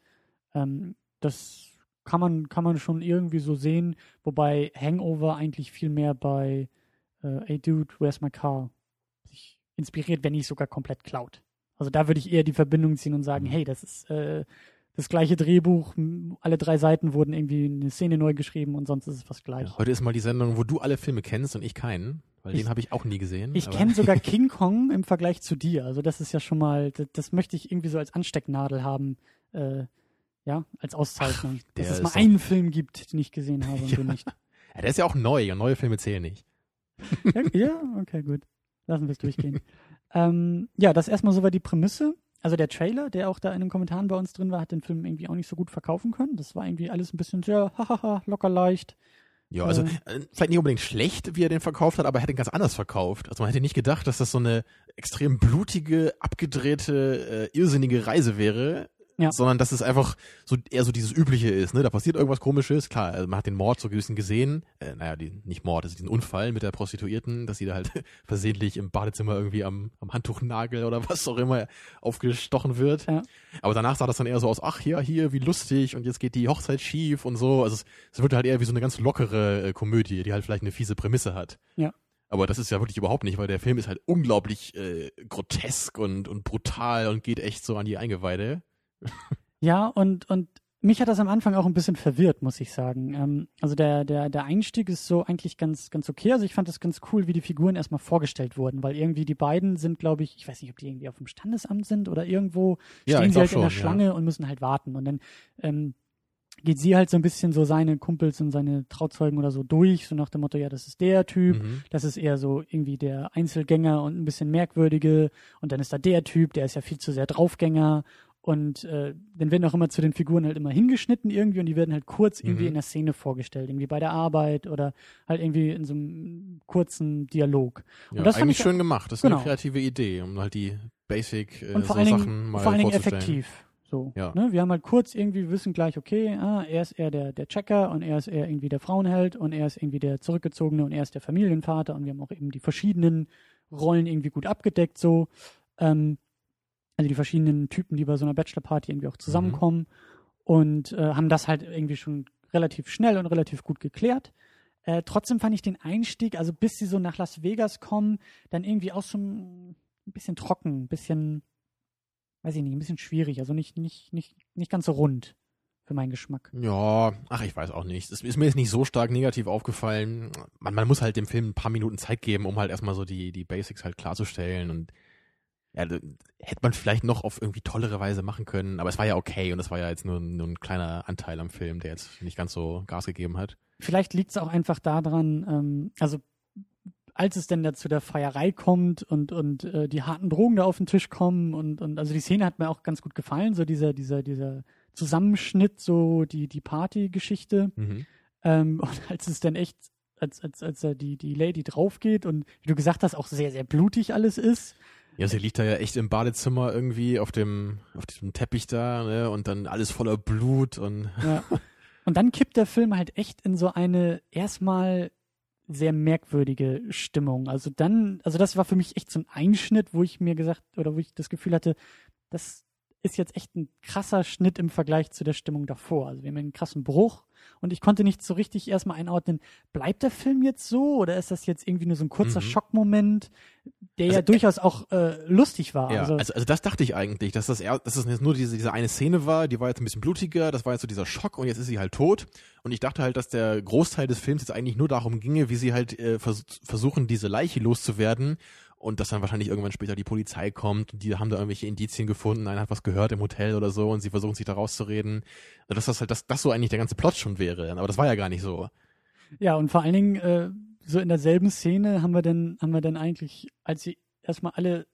Ähm, das kann man, kann man schon irgendwie so sehen, wobei Hangover eigentlich viel mehr bei äh, Hey Dude, Where's My Car sich inspiriert, wenn nicht sogar komplett klaut. Also da würde ich eher die Verbindung ziehen und sagen, Mhm. hey, das ist äh, das gleiche Drehbuch, alle drei Seiten wurden irgendwie eine Szene neu geschrieben und sonst ist es fast gleich. Ja, heute ist mal die Sendung, wo du alle Filme kennst und ich keinen, weil Ich- den habe ich auch nie gesehen. Ich kenne sogar King Kong im Vergleich zu dir. Also das ist ja schon mal, das, das möchte ich irgendwie so als Anstecknadel haben, äh, ja, als Auszeichnung. der dass es mal einen Film gibt, den ich gesehen habe und Ja. du nicht. Ja, der ist ja auch neu und neue Filme zählen nicht. Ja, ja, okay, gut. Lassen wir es durchgehen. ähm, ja, das erstmal soweit die Prämisse. Also der Trailer, der auch da in den Kommentaren bei uns drin war, hat den Film irgendwie auch nicht so gut verkaufen können. Das war irgendwie alles ein bisschen sehr hahaha, locker leicht. Ja, also Ähm. äh, vielleicht nicht unbedingt schlecht, wie er den verkauft hat, aber er hätte ihn ganz anders verkauft. Also man hätte nicht gedacht, dass das so eine extrem blutige, abgedrehte, äh, irrsinnige Reise wäre, Ja. sondern dass es einfach so eher so dieses Übliche ist. Ne? Da passiert irgendwas Komisches. Klar, also man hat den Mord so gewissen gesehen. Äh, naja, die, nicht Mord, also diesen Unfall mit der Prostituierten, dass sie da halt versehentlich im Badezimmer irgendwie am, am Handtuchnagel oder was auch immer aufgestochen wird. Ja. Aber danach sah das dann eher so aus, ach ja, hier, wie lustig und jetzt geht die Hochzeit schief und so. Also es, es wird halt eher wie so eine ganz lockere äh, Komödie, die halt vielleicht eine fiese Prämisse hat. Ja. Aber das ist ja wirklich überhaupt nicht, weil der Film ist halt unglaublich äh, grotesk und, und brutal und geht echt so an die Eingeweide. Ja, und, und mich hat das am Anfang auch ein bisschen verwirrt, muss ich sagen. Ähm, also der, der, der Einstieg ist so eigentlich ganz, ganz okay. Also ich fand das ganz cool, wie die Figuren erstmal vorgestellt wurden, weil irgendwie die beiden sind, glaube ich, ich weiß nicht, ob die irgendwie auf dem Standesamt sind oder irgendwo Ja, stehen sie halt glaub in der schon, ja. Schlange und müssen halt warten. Und dann ähm, geht sie halt so ein bisschen so seine Kumpels und seine Trauzeugen oder so durch, so nach dem Motto, ja, das ist der Typ, Mhm. das ist eher so irgendwie der Einzelgänger und ein bisschen merkwürdige. Und dann ist da der Typ, der ist ja viel zu sehr Draufgänger. Und äh, dann werden auch immer zu den Figuren halt immer hingeschnitten irgendwie und die werden halt kurz irgendwie Mhm. in der Szene vorgestellt, irgendwie bei der Arbeit oder halt irgendwie in so einem kurzen Dialog. Ja, das eigentlich ich- schön gemacht. Das ist Genau. eine kreative Idee, um halt die Basic äh, Und vor so allen Dingen, Sachen mal vor allen Dingen effektiv. So, Ja. ne? Wir haben halt kurz irgendwie wir wissen gleich, okay, ah, er ist eher der, der Checker und er ist eher irgendwie der Frauenheld und er ist irgendwie der Zurückgezogene und er ist der Familienvater und wir haben auch eben die verschiedenen Rollen irgendwie gut abgedeckt, so. Ähm, also die verschiedenen Typen, die bei so einer Bachelorparty irgendwie auch zusammenkommen und äh, haben das halt irgendwie schon relativ schnell und relativ gut geklärt. Äh, trotzdem fand ich den Einstieg, also bis sie so nach Las Vegas kommen, dann irgendwie auch so ein bisschen trocken, ein bisschen, weiß ich nicht, ein bisschen schwierig, also nicht, nicht, nicht, nicht ganz so rund für meinen Geschmack. Ja, ach, ich weiß auch nicht. Es ist mir jetzt nicht so stark negativ aufgefallen. Man, man muss halt dem Film ein paar Minuten Zeit geben, um halt erstmal so die, die Basics halt klarzustellen und ja, hätte man vielleicht noch auf irgendwie tollere Weise machen können, aber es war ja okay und es war ja jetzt nur, nur ein kleiner Anteil am Film, der jetzt nicht ganz so Gas gegeben hat. Vielleicht liegt es auch einfach daran, ähm, also als es denn da zu der Feierei kommt und, und äh, die harten Drogen da auf den Tisch kommen und, und also die Szene hat mir auch ganz gut gefallen, so dieser, dieser, dieser Zusammenschnitt, so die, die Partygeschichte. Mhm. Ähm, und als es dann echt, als, als, als da die, die Lady draufgeht und wie du gesagt hast, auch sehr, sehr blutig alles ist. Ja, sie liegt da ja echt im Badezimmer irgendwie auf dem, auf diesem Teppich da, ne, und dann alles voller Blut und Ja. Und dann kippt der Film halt echt in so eine erstmal sehr merkwürdige Stimmung. Also dann, also das war für mich echt so ein Einschnitt, wo ich mir gesagt, oder wo ich das Gefühl hatte, das ist jetzt echt ein krasser Schnitt im Vergleich zu der Stimmung davor. Also wir haben einen krassen Bruch und ich konnte nicht so richtig erstmal einordnen, bleibt der Film jetzt so oder ist das jetzt irgendwie nur so ein kurzer Mhm. Schockmoment, der ja Also, durchaus auch äh, lustig war. Ja, also, also, also das dachte ich eigentlich, dass das, eher, dass das jetzt nur diese, diese eine Szene war, die war jetzt ein bisschen blutiger, das war jetzt so dieser Schock und jetzt ist sie halt tot. Und ich dachte halt, dass der Großteil des Films jetzt eigentlich nur darum ginge, wie sie halt äh, vers versuchen, diese Leiche loszuwerden. Und dass dann wahrscheinlich irgendwann später die Polizei kommt und die haben da irgendwelche Indizien gefunden, einer hat was gehört im Hotel oder so und sie versuchen sich da rauszureden. Und dass das halt, dass das so eigentlich der ganze Plot schon wäre. Aber das war ja gar nicht so. Ja, und vor allen Dingen, äh, so in derselben Szene haben wir dann, haben wir dann eigentlich, als sie erstmal alle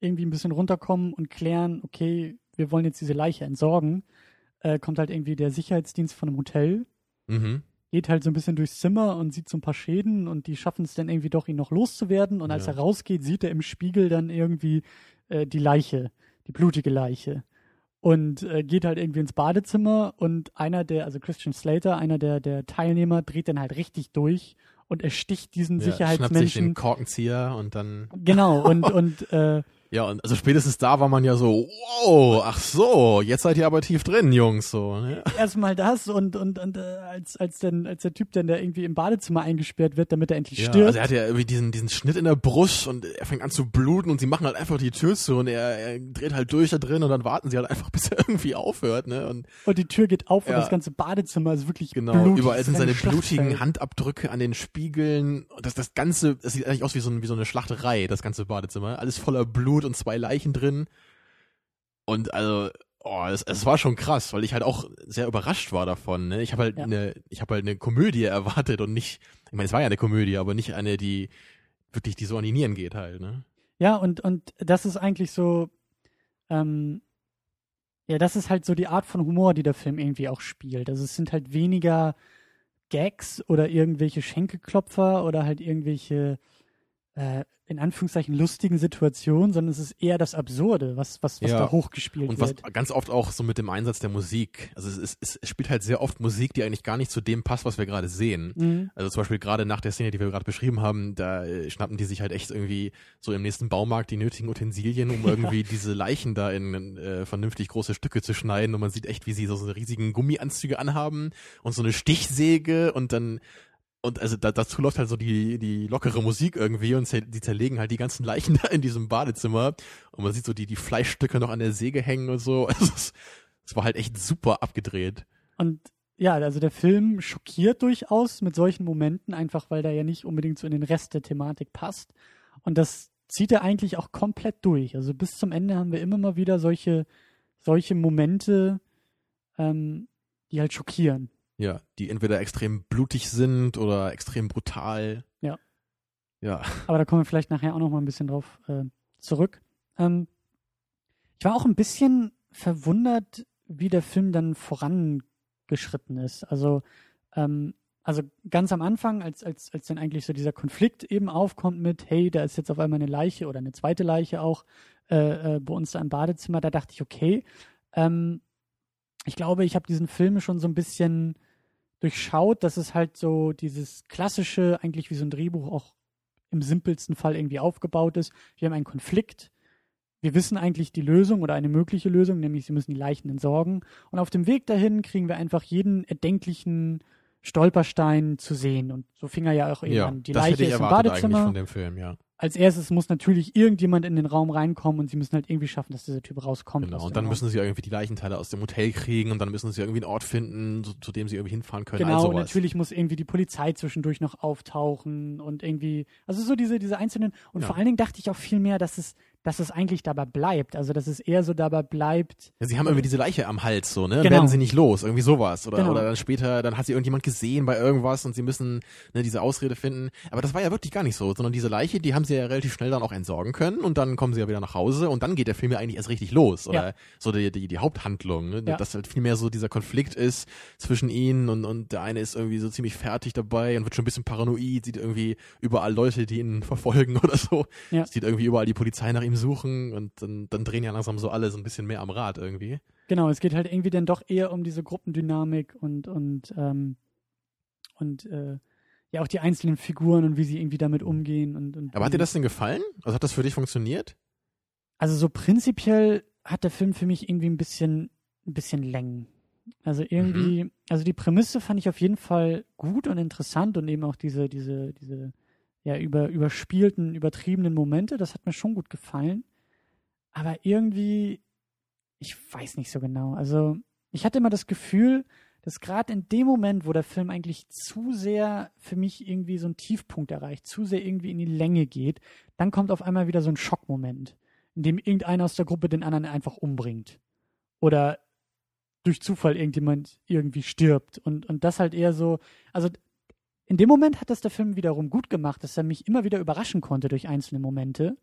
irgendwie ein bisschen runterkommen und klären, okay, wir wollen jetzt diese Leiche entsorgen, äh, kommt halt irgendwie der Sicherheitsdienst von einem Hotel, Mhm. Geht halt so ein bisschen durchs Zimmer und sieht so ein paar Schäden und die schaffen es dann irgendwie doch, ihn noch loszuwerden. Und als Ja. er rausgeht, sieht er im Spiegel dann irgendwie äh, die Leiche, die blutige Leiche. Und äh, geht halt irgendwie ins Badezimmer und einer der, also Christian Slater, einer der, der Teilnehmer, dreht dann halt richtig durch und ersticht diesen Ja, schnappt sich Sicherheitsmenschen. den Korkenzieher und dann. Genau, und, und äh, Ja, und also spätestens da war man ja so, wow, ach so, jetzt seid ihr aber tief drin, Jungs, so. Ne? erstmal das und, und, und äh, als, als, denn, als der Typ dann da irgendwie im Badezimmer eingesperrt wird, damit er endlich Ja, stirbt. also er hat ja irgendwie diesen, diesen Schnitt in der Brust und er fängt an zu bluten und sie machen halt einfach die Tür zu und er, er dreht halt durch da drin und dann warten sie halt einfach, bis er irgendwie aufhört, ne? Und Und die Tür geht auf Ja. und das ganze Badezimmer ist wirklich genau, blutig. überall sind seine blutigen Handabdrücke an den Spiegeln. Und das, das Ganze, das sieht eigentlich aus wie so, ein, wie so eine Schlachterei, das ganze Badezimmer. Alles voller Blut und zwei Leichen drin. Und also, oh, es, es war schon krass, weil ich halt auch sehr überrascht war davon. Ne? Ich habe halt Ja. eine, ich habe halt eine Komödie erwartet und nicht, ich meine, es war ja eine Komödie, aber nicht eine, die wirklich die so an die Nieren geht halt. Ne? Ja, und, und das ist eigentlich so, ähm, ja, das ist halt so die Art von Humor, die der Film irgendwie auch spielt. Also es sind halt weniger Gags oder irgendwelche Schenkelklopfer oder halt irgendwelche, äh, in Anführungszeichen, lustigen Situationen, sondern es ist eher das Absurde, was, was, was Ja. da hochgespielt Und was wird. ganz oft auch so mit dem Einsatz der Musik. Also es, es, es spielt halt sehr oft Musik, die eigentlich gar nicht zu dem passt, was wir gerade sehen. Mhm. Also zum Beispiel gerade nach der Szene, die wir gerade beschrieben haben, da äh, schnappen die sich halt echt irgendwie so im nächsten Baumarkt die nötigen Utensilien, um irgendwie diese Leichen da in äh, vernünftig große Stücke zu schneiden. Und man sieht echt, wie sie so, so riesigen Gummianzüge anhaben und so eine Stichsäge und dann und also da, dazu läuft halt so die, die lockere Musik irgendwie und die zerlegen halt die ganzen Leichen da in diesem Badezimmer und man sieht so die, die Fleischstücke noch an der Säge hängen und so. Also es, es war halt echt super abgedreht. Und ja, also der Film schockiert durchaus mit solchen Momenten, einfach weil der ja nicht unbedingt so in den Rest der Thematik passt. Und das zieht er eigentlich auch komplett durch. Also bis zum Ende haben wir immer mal wieder solche, solche Momente, ähm, die halt schockieren. Ja, die entweder extrem blutig sind oder extrem brutal. Ja. Ja. Aber da kommen wir vielleicht nachher auch noch mal ein bisschen drauf äh, zurück. Ähm, ich war auch ein bisschen verwundert, wie der Film dann vorangeschritten ist. Also, ähm, also ganz am Anfang, als, als, als dann eigentlich so dieser Konflikt eben aufkommt mit, hey, da ist jetzt auf einmal eine Leiche oder eine zweite Leiche auch äh, äh, bei uns da im Badezimmer, da dachte ich, okay, ähm, ich glaube, ich habe diesen Film schon so ein bisschen durchschaut, dass es halt so dieses klassische, eigentlich wie so ein Drehbuch auch im simpelsten Fall irgendwie aufgebaut ist. Wir haben einen Konflikt. Wir wissen eigentlich die Lösung oder eine mögliche Lösung, nämlich sie müssen die Leichen entsorgen. Und auf dem Weg dahin kriegen wir einfach jeden erdenklichen Stolperstein zu sehen. Und so fing er ja auch eben ja, an. Die Leiche ist im Badezimmer. von dem Film, ja. Als erstes muss natürlich irgendjemand in den Raum reinkommen und sie müssen halt irgendwie schaffen, dass dieser Typ rauskommt. Genau. Und dann Raum. müssen sie irgendwie die Leichenteile aus dem Hotel kriegen und dann müssen sie irgendwie einen Ort finden, zu, zu dem sie irgendwie hinfahren können. Genau, natürlich muss irgendwie die Polizei zwischendurch noch auftauchen und irgendwie, also so diese, diese einzelnen, und Ja. vor allen Dingen dachte ich auch viel mehr, dass es, dass es eigentlich dabei bleibt, also dass es eher so dabei bleibt, Ja, sie haben irgendwie diese Leiche am Hals, so, ne? Dann Genau. werden sie nicht los, irgendwie sowas. Oder, Genau. oder dann später, dann hat sie irgendjemand gesehen bei irgendwas und sie müssen ne, diese Ausrede finden. Aber das war ja wirklich gar nicht so, sondern diese Leiche, die haben sie ja relativ schnell dann auch entsorgen können und dann kommen sie ja wieder nach Hause und dann geht der Film ja eigentlich erst richtig los. Oder Ja. so die, die, die Haupthandlung, ne? Ja. Dass halt viel mehr so dieser Konflikt ist zwischen ihnen und, und der eine ist irgendwie so ziemlich fertig dabei und wird schon ein bisschen paranoid, sieht irgendwie überall Leute, die ihn verfolgen oder so. Ja. Sieht irgendwie überall die Polizei nach ihm suchen und dann, dann drehen ja langsam so alle so ein bisschen mehr am Rad irgendwie. genau, es geht halt irgendwie dann doch eher um diese Gruppendynamik und, und, ähm, und, äh, ja auch die einzelnen Figuren und wie sie irgendwie damit umgehen und, und Aber hat dir das denn gefallen? Also hat das für dich funktioniert? Also so prinzipiell hat der Film für mich irgendwie ein bisschen, ein bisschen Längen. Also irgendwie, Mhm. also die Prämisse fand ich auf jeden Fall gut und interessant und eben auch diese, diese, diese, ja, über, überspielten, übertriebenen Momente, das hat mir schon gut gefallen. Aber irgendwie, ich weiß nicht so genau. Also ich hatte immer das Gefühl, dass gerade in dem Moment, wo der Film eigentlich zu sehr für mich irgendwie so einen Tiefpunkt erreicht, zu sehr irgendwie in die Länge geht, dann kommt auf einmal wieder so ein Schockmoment, in dem irgendeiner aus der Gruppe den anderen einfach umbringt. Oder durch Zufall irgendjemand irgendwie stirbt. Und, und das halt eher so, also in dem Moment hat das der Film wiederum gut gemacht, dass er mich immer wieder überraschen konnte durch einzelne Momente.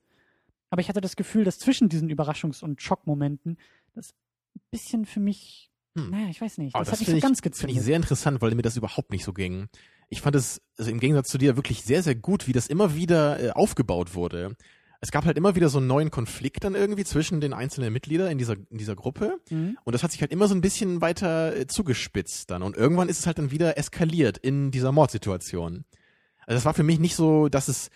aber ich hatte das Gefühl, dass zwischen diesen Überraschungs- und Schockmomenten das ein bisschen für mich, Hm. naja, ich weiß nicht, Aber das, hat nicht so ich, ganz Finde ich gezündet. sehr interessant, weil mir das überhaupt nicht so ging. Ich fand es, also im Gegensatz zu dir, wirklich sehr, sehr gut, wie das immer wieder äh, aufgebaut wurde. Es gab halt immer wieder so einen neuen Konflikt dann irgendwie zwischen den einzelnen Mitgliedern in dieser, in dieser Gruppe. Mhm. Und das hat sich halt immer so ein bisschen weiter äh, zugespitzt dann. Und irgendwann ist es halt dann wieder eskaliert in dieser Mordsituation. Also das war für mich nicht so, dass es,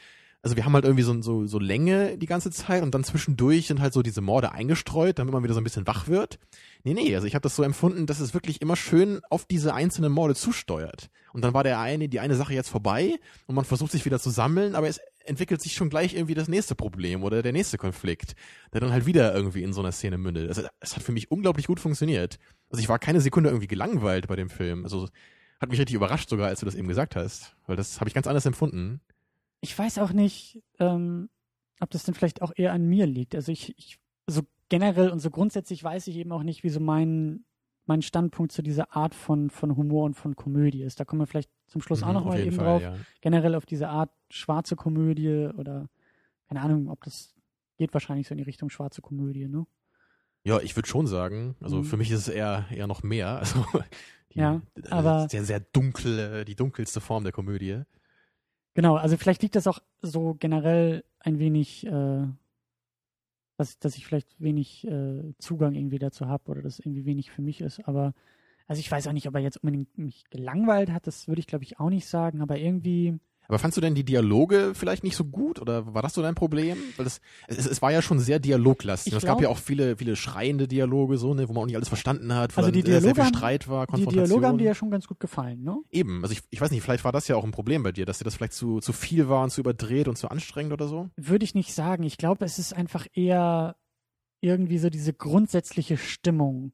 also wir haben halt irgendwie so, so, so Länge die ganze Zeit und dann zwischendurch sind halt so diese Morde eingestreut, damit man wieder so ein bisschen wach wird. Nee, nee, also ich habe das so empfunden, dass es wirklich immer schön auf diese einzelnen Morde zusteuert. Und dann war der eine, die eine Sache jetzt vorbei und man versucht sich wieder zu sammeln, aber es entwickelt sich schon gleich irgendwie das nächste Problem oder der nächste Konflikt, der dann halt wieder irgendwie in so einer Szene mündet. Also es hat für mich unglaublich gut funktioniert. Also ich war keine Sekunde irgendwie gelangweilt bei dem Film. Also hat mich richtig überrascht sogar, als du das eben gesagt hast, weil das habe ich ganz anders empfunden. Ich weiß auch nicht, ähm, ob das denn vielleicht auch eher an mir liegt. Also ich, ich so generell und so grundsätzlich weiß ich eben auch nicht, wie so mein, mein Standpunkt zu dieser Art von, von Humor und von Komödie ist. Da kommen wir vielleicht zum Schluss auch Mhm, noch auf mal jeden eben Fall, drauf. Ja. Generell auf diese Art schwarze Komödie oder keine Ahnung, ob das geht wahrscheinlich so in die Richtung schwarze Komödie, ne? Ja, ich würde schon sagen. Also Mhm. für mich ist es eher eher noch mehr. Also die, Ja, aber- sehr sehr dunkle, die dunkelste Form der Komödie. Genau, also vielleicht liegt das auch so generell ein wenig, äh, dass, dass ich vielleicht wenig äh, Zugang irgendwie dazu habe oder das irgendwie wenig für mich ist. Aber also ich weiß auch nicht, ob er jetzt unbedingt mich gelangweilt hat, das würde ich glaube ich auch nicht sagen, aber irgendwie, Aber fandst du denn die Dialoge vielleicht nicht so gut oder war das so dein Problem? Weil das, es, es war ja schon sehr dialoglastig. Ich es gab ja auch viele, viele schreiende Dialoge, so, ne, wo man auch nicht alles verstanden hat, wo Also die äh, sehr Dialoge viel haben- Streit war, die Konfrontation. Dialoge haben dir ja schon ganz gut gefallen, ne? Eben, also ich, ich weiß nicht, vielleicht war das ja auch ein Problem bei dir, dass dir das vielleicht zu, zu viel war und zu überdreht und zu anstrengend oder so. Würde ich nicht sagen. Ich glaube, es ist einfach eher irgendwie so diese grundsätzliche Stimmung,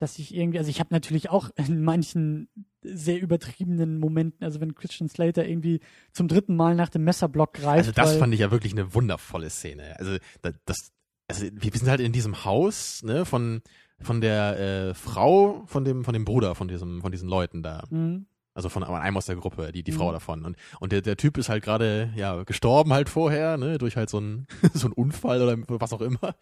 dass ich irgendwie, also ich habe natürlich auch in manchen sehr übertriebenen Momenten, also wenn Christian Slater irgendwie zum dritten Mal nach dem Messerblock greift. Also das fand ich ja wirklich eine wundervolle Szene. Also da- das, also wir sind halt in diesem Haus, ne, von von der äh, Frau von dem von dem Bruder von diesem von diesen Leuten da. Mhm. Also von einem aus der Gruppe, die die Mhm. Frau davon und und der der Typ ist halt gerade ja gestorben halt vorher, ne, durch halt so einen so einen Unfall oder was auch immer.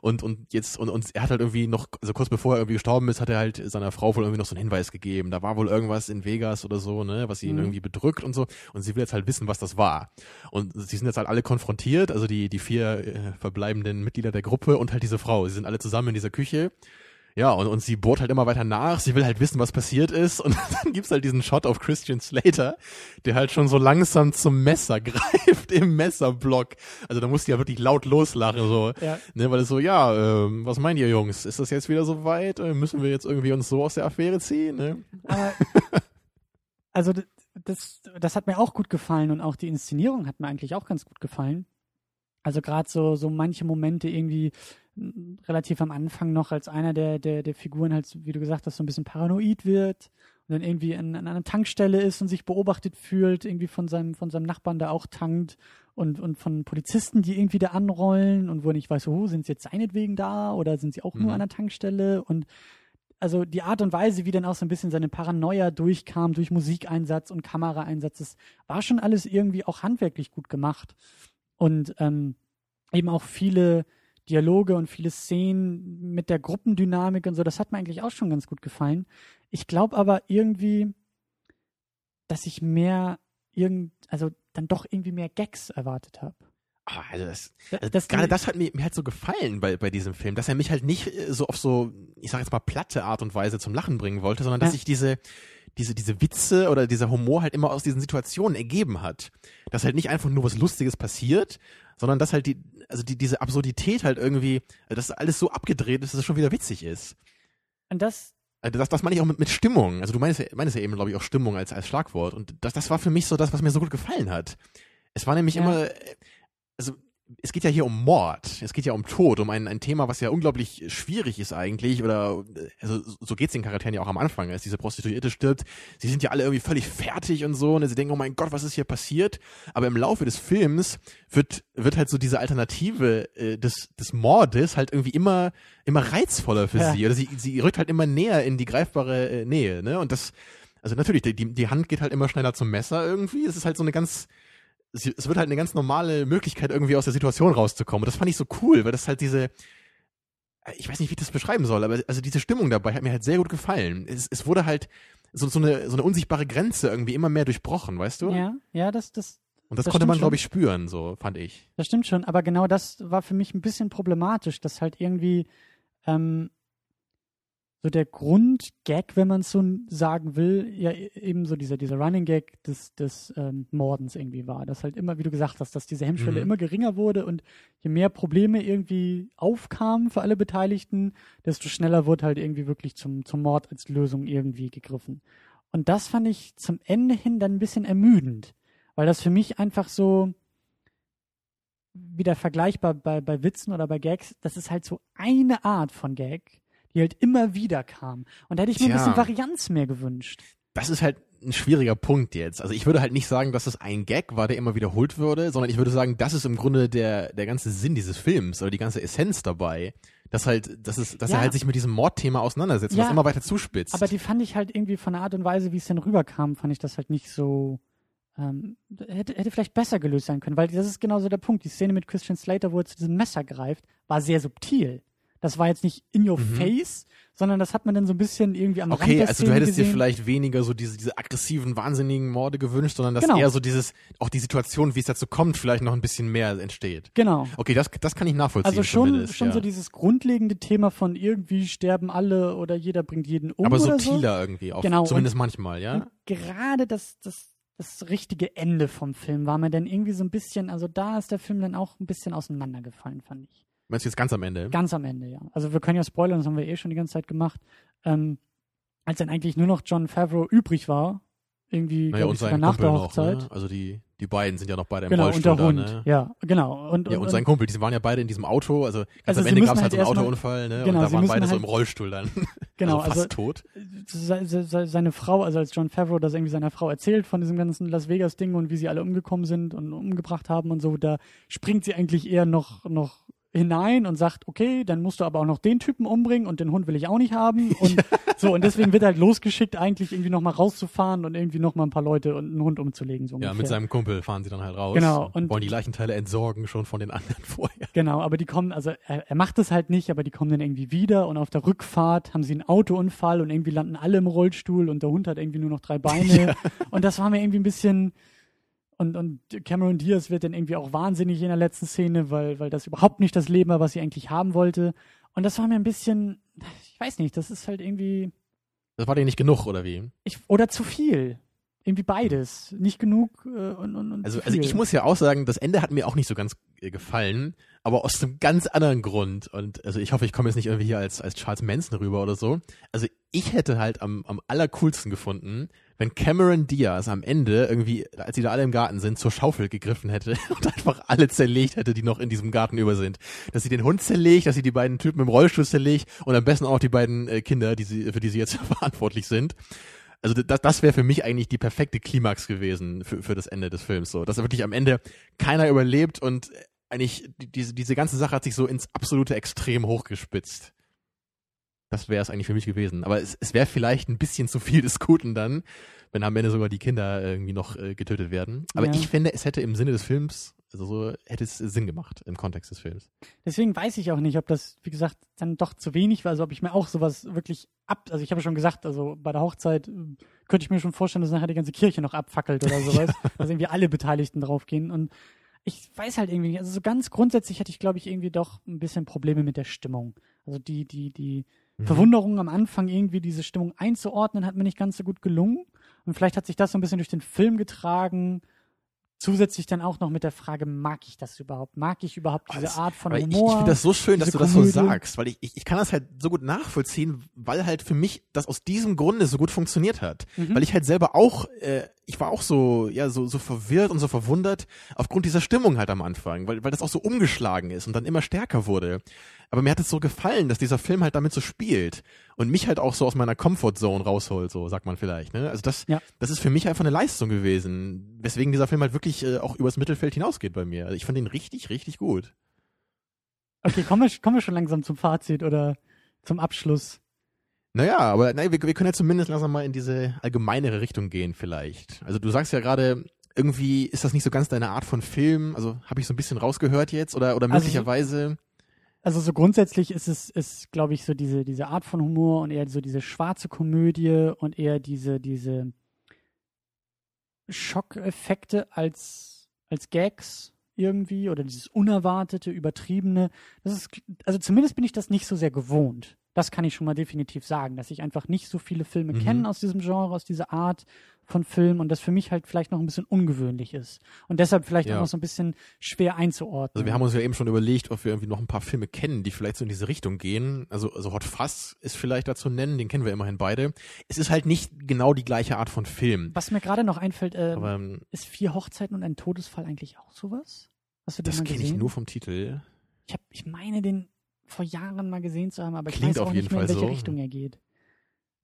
Und und jetzt und und er hat halt irgendwie noch also kurz bevor er irgendwie gestorben ist, hat er halt seiner Frau wohl irgendwie noch so einen Hinweis gegeben. Da war wohl irgendwas in Vegas oder so, ne, was ihn Mhm. irgendwie bedrückt und so und sie will jetzt halt wissen, was das war. Und sie sind jetzt halt alle konfrontiert, also die die vier äh, verbleibenden Mitglieder der Gruppe und halt diese Frau. Sie sind alle zusammen in dieser Küche. Ja, und, und sie bohrt halt immer weiter nach. Sie will halt wissen, was passiert ist. Und dann gibt's halt diesen Shot auf Christian Slater, der halt schon so langsam zum Messer greift im Messerblock. Also da musst du ja wirklich laut loslachen, so. Ja, Ne, weil es so, ja, ähm, was meint ihr Jungs? Ist das jetzt wieder so weit? Äh, müssen wir jetzt irgendwie uns so aus der Affäre ziehen? Ne? aber also das, das hat mir auch gut gefallen und auch die Inszenierung hat mir eigentlich auch ganz gut gefallen. Also gerade so, so manche Momente irgendwie relativ am Anfang noch, als einer der, der, der Figuren halt, wie du gesagt hast, so ein bisschen paranoid wird und dann irgendwie an, an einer Tankstelle ist und sich beobachtet fühlt, irgendwie von seinem, von seinem Nachbarn, der auch tankt und, und von Polizisten, die irgendwie da anrollen und wo er nicht weiß, oh, sind sie jetzt seinetwegen da oder sind sie auch Mhm. nur an der Tankstelle und also die Art und Weise, wie dann auch so ein bisschen seine Paranoia durchkam durch Musikeinsatz und Kameraeinsatz, das war schon alles irgendwie auch handwerklich gut gemacht. Und ähm, eben auch viele Dialoge und viele Szenen mit der Gruppendynamik und so, das hat mir eigentlich auch schon ganz gut gefallen. Ich glaube aber irgendwie, dass ich mehr irgend, also dann doch irgendwie mehr Gags erwartet habe. Ah, also das, Da- also dass gerade das hat mir, mir halt so gefallen bei, bei diesem Film, dass er mich halt nicht äh, so auf so, ich sag jetzt mal, platte Art und Weise zum Lachen bringen wollte, sondern dass Ja. sich diese, diese, diese Witze oder dieser Humor halt immer aus diesen Situationen ergeben hat. Dass halt nicht einfach nur was Lustiges passiert, sondern dass halt die, also die, diese Absurdität halt irgendwie, dass alles so abgedreht ist, dass es schon wieder witzig ist. Und das, Also das, das meine ich auch mit, mit Stimmung. Also du meinst ja, meinst ja eben, glaube ich, auch Stimmung als, als Schlagwort. Und das, das war für mich so das, was mir so gut gefallen hat. Es war nämlich Ja. immer, äh, also es geht ja hier um Mord, es geht ja um Tod, um ein, ein Thema, was ja unglaublich schwierig ist eigentlich, oder äh, also so geht's den Charakteren ja auch am Anfang, als diese Prostituierte stirbt. Sie sind ja alle irgendwie völlig fertig und so, und sie denken, oh mein Gott, was ist hier passiert? Aber im Laufe des Films wird, wird halt so diese Alternative äh, des, des Mordes halt irgendwie immer, immer reizvoller für Ja. sie. Oder sie, sie rückt halt immer näher in die greifbare äh, Nähe, ne? Und das, also natürlich, die, die Hand geht halt immer schneller zum Messer irgendwie. Es ist halt so eine ganz, sie, es wird halt eine ganz normale Möglichkeit, irgendwie aus der Situation rauszukommen. Und das fand ich so cool, weil das halt diese, ich weiß nicht, wie ich das beschreiben soll, aber also diese Stimmung dabei hat mir halt sehr gut gefallen. Es, es wurde halt so, so, eine, so eine unsichtbare Grenze irgendwie immer mehr durchbrochen, weißt du? Ja, ja, das, das, Und das, das konnte man, glaube ich, spüren, so fand ich. Das stimmt schon, aber genau das war für mich ein bisschen problematisch, dass halt irgendwie ähm, so der Grundgag, wenn man es so sagen will, ja e- eben so dieser, dieser Running Gag des, des ähm, Mordens irgendwie war. Dass halt immer, wie du gesagt hast, dass diese Hemmschwelle Mhm. immer geringer wurde und je mehr Probleme irgendwie aufkamen für alle Beteiligten, desto schneller wurde halt irgendwie wirklich zum, zum Mord als Lösung irgendwie gegriffen. Und das fand ich zum Ende hin dann ein bisschen ermüdend, weil das für mich einfach so wieder vergleichbar bei, bei Witzen oder bei Gags, das ist halt so eine Art von Gag, die halt immer wieder kam. Und da hätte ich mir ein Tja. bisschen Varianz mehr gewünscht. Das ist halt ein schwieriger Punkt jetzt. Also ich würde halt nicht sagen, dass das ein Gag war, der immer wiederholt würde, sondern ich würde sagen, das ist im Grunde der, der ganze Sinn dieses Films oder die ganze Essenz dabei. Dass halt, dass es, dass Ja. er halt sich mit diesem Mordthema auseinandersetzt, Ja. was immer weiter zuspitzt. Aber die fand ich halt irgendwie von der Art und Weise, wie es dann rüberkam, fand ich das halt nicht so. Ähm, hätte, hätte vielleicht besser gelöst sein können, weil das ist genauso der Punkt. Die Szene mit Christian Slater, wo er zu diesem Messer greift, war sehr subtil. Das war jetzt nicht in your Mhm. face, sondern das hat man dann so ein bisschen irgendwie am Rand Okay, der also du hättest dir gesehen. vielleicht weniger so diese, diese aggressiven, wahnsinnigen Morde gewünscht, sondern dass Genau. eher so dieses, auch die Situation, wie es dazu kommt, vielleicht noch ein bisschen mehr entsteht. Genau. Okay, das, das kann ich nachvollziehen. Also schon, zumindest, schon ja. so dieses grundlegende Thema von irgendwie sterben alle oder jeder bringt jeden um Aber oder so. subtiler irgendwie auch. Genau, Zumindest manchmal, ja? Und gerade das, das, das richtige Ende vom Film war mir dann irgendwie so ein bisschen, also da ist der Film dann auch ein bisschen auseinandergefallen, fand ich. Meinst du jetzt ganz am Ende? Ganz am Ende, ja. Also wir können ja spoilern, das haben wir eh schon die ganze Zeit gemacht. Ähm, als dann eigentlich nur noch John Favreau übrig war, irgendwie naja, und sein nach Kumpel der noch, Hochzeit. ne? Also die, die beiden sind ja noch beide im Genau, und Rollstuhl der Hund. da, ne? Ja, genau. Und, Ja, und sein Kumpel, die waren ja beide in diesem Auto, also ganz Also am Ende gab es halt halt so einen erst mal- Autounfall, ne? Genau, und da waren beide so halt- im Rollstuhl dann. genau, also fast also tot. se, se, se, seine Frau, also als John Favreau das irgendwie seiner Frau erzählt von diesem ganzen Las Vegas Ding und wie sie alle umgekommen sind und umgebracht haben und so, da springt sie eigentlich eher noch noch hinein und sagt, okay, dann musst du aber auch noch den Typen umbringen und den Hund will ich auch nicht haben und so und deswegen wird halt losgeschickt eigentlich irgendwie noch mal rauszufahren und irgendwie noch mal ein paar Leute und einen Hund umzulegen so Ja, ungefähr. mit seinem Kumpel fahren sie dann halt raus. Genau, und- wollen die Leichenteile entsorgen schon von den anderen vorher. Genau, aber die kommen, also er, er macht es halt nicht, aber die kommen dann irgendwie wieder und auf der Rückfahrt haben sie einen Autounfall und irgendwie landen alle im Rollstuhl und der Hund hat irgendwie nur noch drei Beine. Und das war mir irgendwie ein bisschen. Und, und Cameron Diaz wird dann irgendwie auch wahnsinnig in der letzten Szene, weil, weil das überhaupt nicht das Leben war, was sie eigentlich haben wollte. Und das war mir ein bisschen, ich weiß nicht, das ist halt irgendwie, Das war dir nicht genug, oder wie? ich, oder zu viel. Irgendwie beides. Nicht genug äh, und, und, und Also, also ich muss ja auch sagen, das Ende hat mir auch nicht so ganz äh, gefallen, aber aus einem ganz anderen Grund. Und also ich hoffe, ich komme jetzt nicht irgendwie hier als, als Charles Manson rüber oder so. Also ich hätte halt am, am allercoolsten gefunden, wenn Cameron Diaz am Ende irgendwie, als sie da alle im Garten sind, zur Schaufel gegriffen hätte und einfach alle zerlegt hätte, die noch in diesem Garten über sind. Dass sie den Hund zerlegt, dass sie die beiden Typen im Rollstuhl zerlegt und am besten auch die beiden äh, Kinder, die sie, für die sie jetzt verantwortlich sind. Also das, das wäre für mich eigentlich die perfekte Klimax gewesen für, für das Ende des Films. So, dass wirklich am Ende keiner überlebt und eigentlich die- diese, diese ganze Sache hat sich so ins absolute Extrem hochgespitzt. Das wäre es eigentlich für mich gewesen. Aber es, es wäre vielleicht ein bisschen zu viel des Guten dann, wenn am Ende sogar die Kinder irgendwie noch äh, getötet werden. Aber Ja. ich finde, es hätte im Sinne des Films, also so hätte es Sinn gemacht im Kontext des Films. Deswegen weiß ich auch nicht, ob das, wie gesagt, dann doch zu wenig war, also ob ich mir auch sowas wirklich ab, also ich habe schon gesagt, also bei der Hochzeit äh, könnte ich mir schon vorstellen, dass nachher die ganze Kirche noch abfackelt oder sowas, dass irgendwie alle Beteiligten draufgehen und ich weiß halt irgendwie nicht, also so ganz grundsätzlich hatte ich, glaube ich, irgendwie doch ein bisschen Probleme mit der Stimmung. Also die, die, die Mhm. Verwunderung am Anfang irgendwie diese Stimmung einzuordnen, hat mir nicht ganz so gut gelungen. Und vielleicht hat sich das so ein bisschen durch den Film getragen. Zusätzlich dann auch noch mit der Frage, mag ich das überhaupt? Mag ich überhaupt diese das- Art von Aber ich, Humor? ich finde das so schön, dass du das so sagst, weil ich, ich, ich kann das halt so gut nachvollziehen, weil halt für mich das aus diesem Grunde so gut funktioniert hat. Mhm. Weil ich halt selber auch, äh, ich war auch so, ja, so, so verwirrt und so verwundert aufgrund dieser Stimmung halt am Anfang, weil, weil das auch so umgeschlagen ist und dann immer stärker wurde. Aber mir hat es so gefallen, dass dieser Film halt damit so spielt und mich halt auch so aus meiner Comfortzone rausholt, so sagt man vielleicht. Ne? Also das, Ja. das ist für mich einfach eine Leistung gewesen, weswegen dieser Film halt wirklich äh, auch übers Mittelfeld hinausgeht bei mir. Also ich fand ihn richtig, richtig gut. Okay, kommen wir, kommen wir schon langsam zum Fazit oder zum Abschluss. Naja, aber nein, wir, wir können ja zumindest langsam mal in diese allgemeinere Richtung gehen vielleicht. Also du sagst ja gerade, irgendwie ist das nicht so ganz deine Art von Film. Also habe ich so ein bisschen rausgehört jetzt oder, oder Also- möglicherweise. Also so grundsätzlich ist es, ist, glaube ich, so diese, diese Art von Humor und eher so diese schwarze Komödie und eher diese, diese Schockeffekte als, als Gags irgendwie oder dieses unerwartete, übertriebene. Das ist, also zumindest bin ich das nicht so sehr gewohnt. Das kann ich schon mal definitiv sagen, dass ich einfach nicht so viele Filme Mhm. kenne aus diesem Genre, aus dieser Art von Film und das für mich halt vielleicht noch ein bisschen ungewöhnlich ist. Und deshalb vielleicht Ja. auch noch so ein bisschen schwer einzuordnen. Also wir haben uns ja eben schon überlegt, ob wir irgendwie noch ein paar Filme kennen, die vielleicht so in diese Richtung gehen. Also, also Hot Fuzz ist vielleicht dazu nennen, den kennen wir immerhin beide. Es ist halt nicht genau die gleiche Art von Film. Was mir gerade noch einfällt, ähm, Aber ähm, ist vier Hochzeiten und ein Todesfall eigentlich auch sowas? Hast du das kenne ich nur vom Titel. Ich, hab, ich meine, den vor Jahren mal gesehen zu haben, aber ich Klingt weiß auch auf nicht mehr, in welche so. Richtung er geht.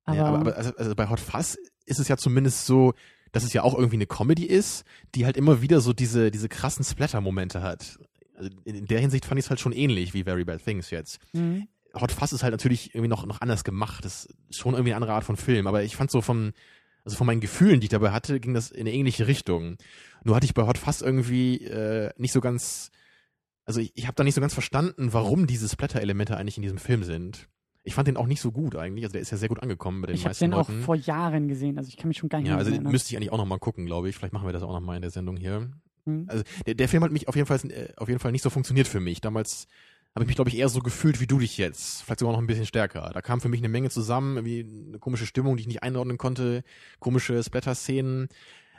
Aber, ja, aber, aber also, also bei Hot Fuzz ist es ja zumindest so, dass es ja auch irgendwie eine Comedy ist, die halt immer wieder so diese, diese krassen Splatter-Momente hat. Also in der Hinsicht fand ich es halt schon ähnlich wie Very Bad Things jetzt. Mhm. Hot Fuzz ist halt natürlich irgendwie noch, noch anders gemacht. Das ist schon irgendwie eine andere Art von Film. Aber ich fand so vom, also von meinen Gefühlen, die ich dabei hatte, ging das in eine ähnliche Richtung. Nur hatte ich bei Hot Fuzz irgendwie äh, nicht so ganz, also ich, ich habe da nicht so ganz verstanden, warum diese Splatter-Elemente eigentlich in diesem Film sind. Ich fand den auch nicht so gut eigentlich. Also der ist ja sehr gut angekommen bei den ich habe meisten den auch vor Jahren gesehen, also ich kann mich schon gar nicht ja, mehr also erinnern. müsste ich eigentlich auch noch mal gucken, glaube ich. Vielleicht machen wir das auch noch mal in der Sendung hier. Mhm. Also der, der Film hat mich auf jeden Fall äh, auf jeden Fall nicht so funktioniert für mich. Damals habe ich mich glaube ich eher so gefühlt wie du dich jetzt, vielleicht sogar noch ein bisschen stärker. Da kam für mich eine Menge zusammen, irgendwie eine komische Stimmung, die ich nicht einordnen konnte, komische Splatter-Szenen.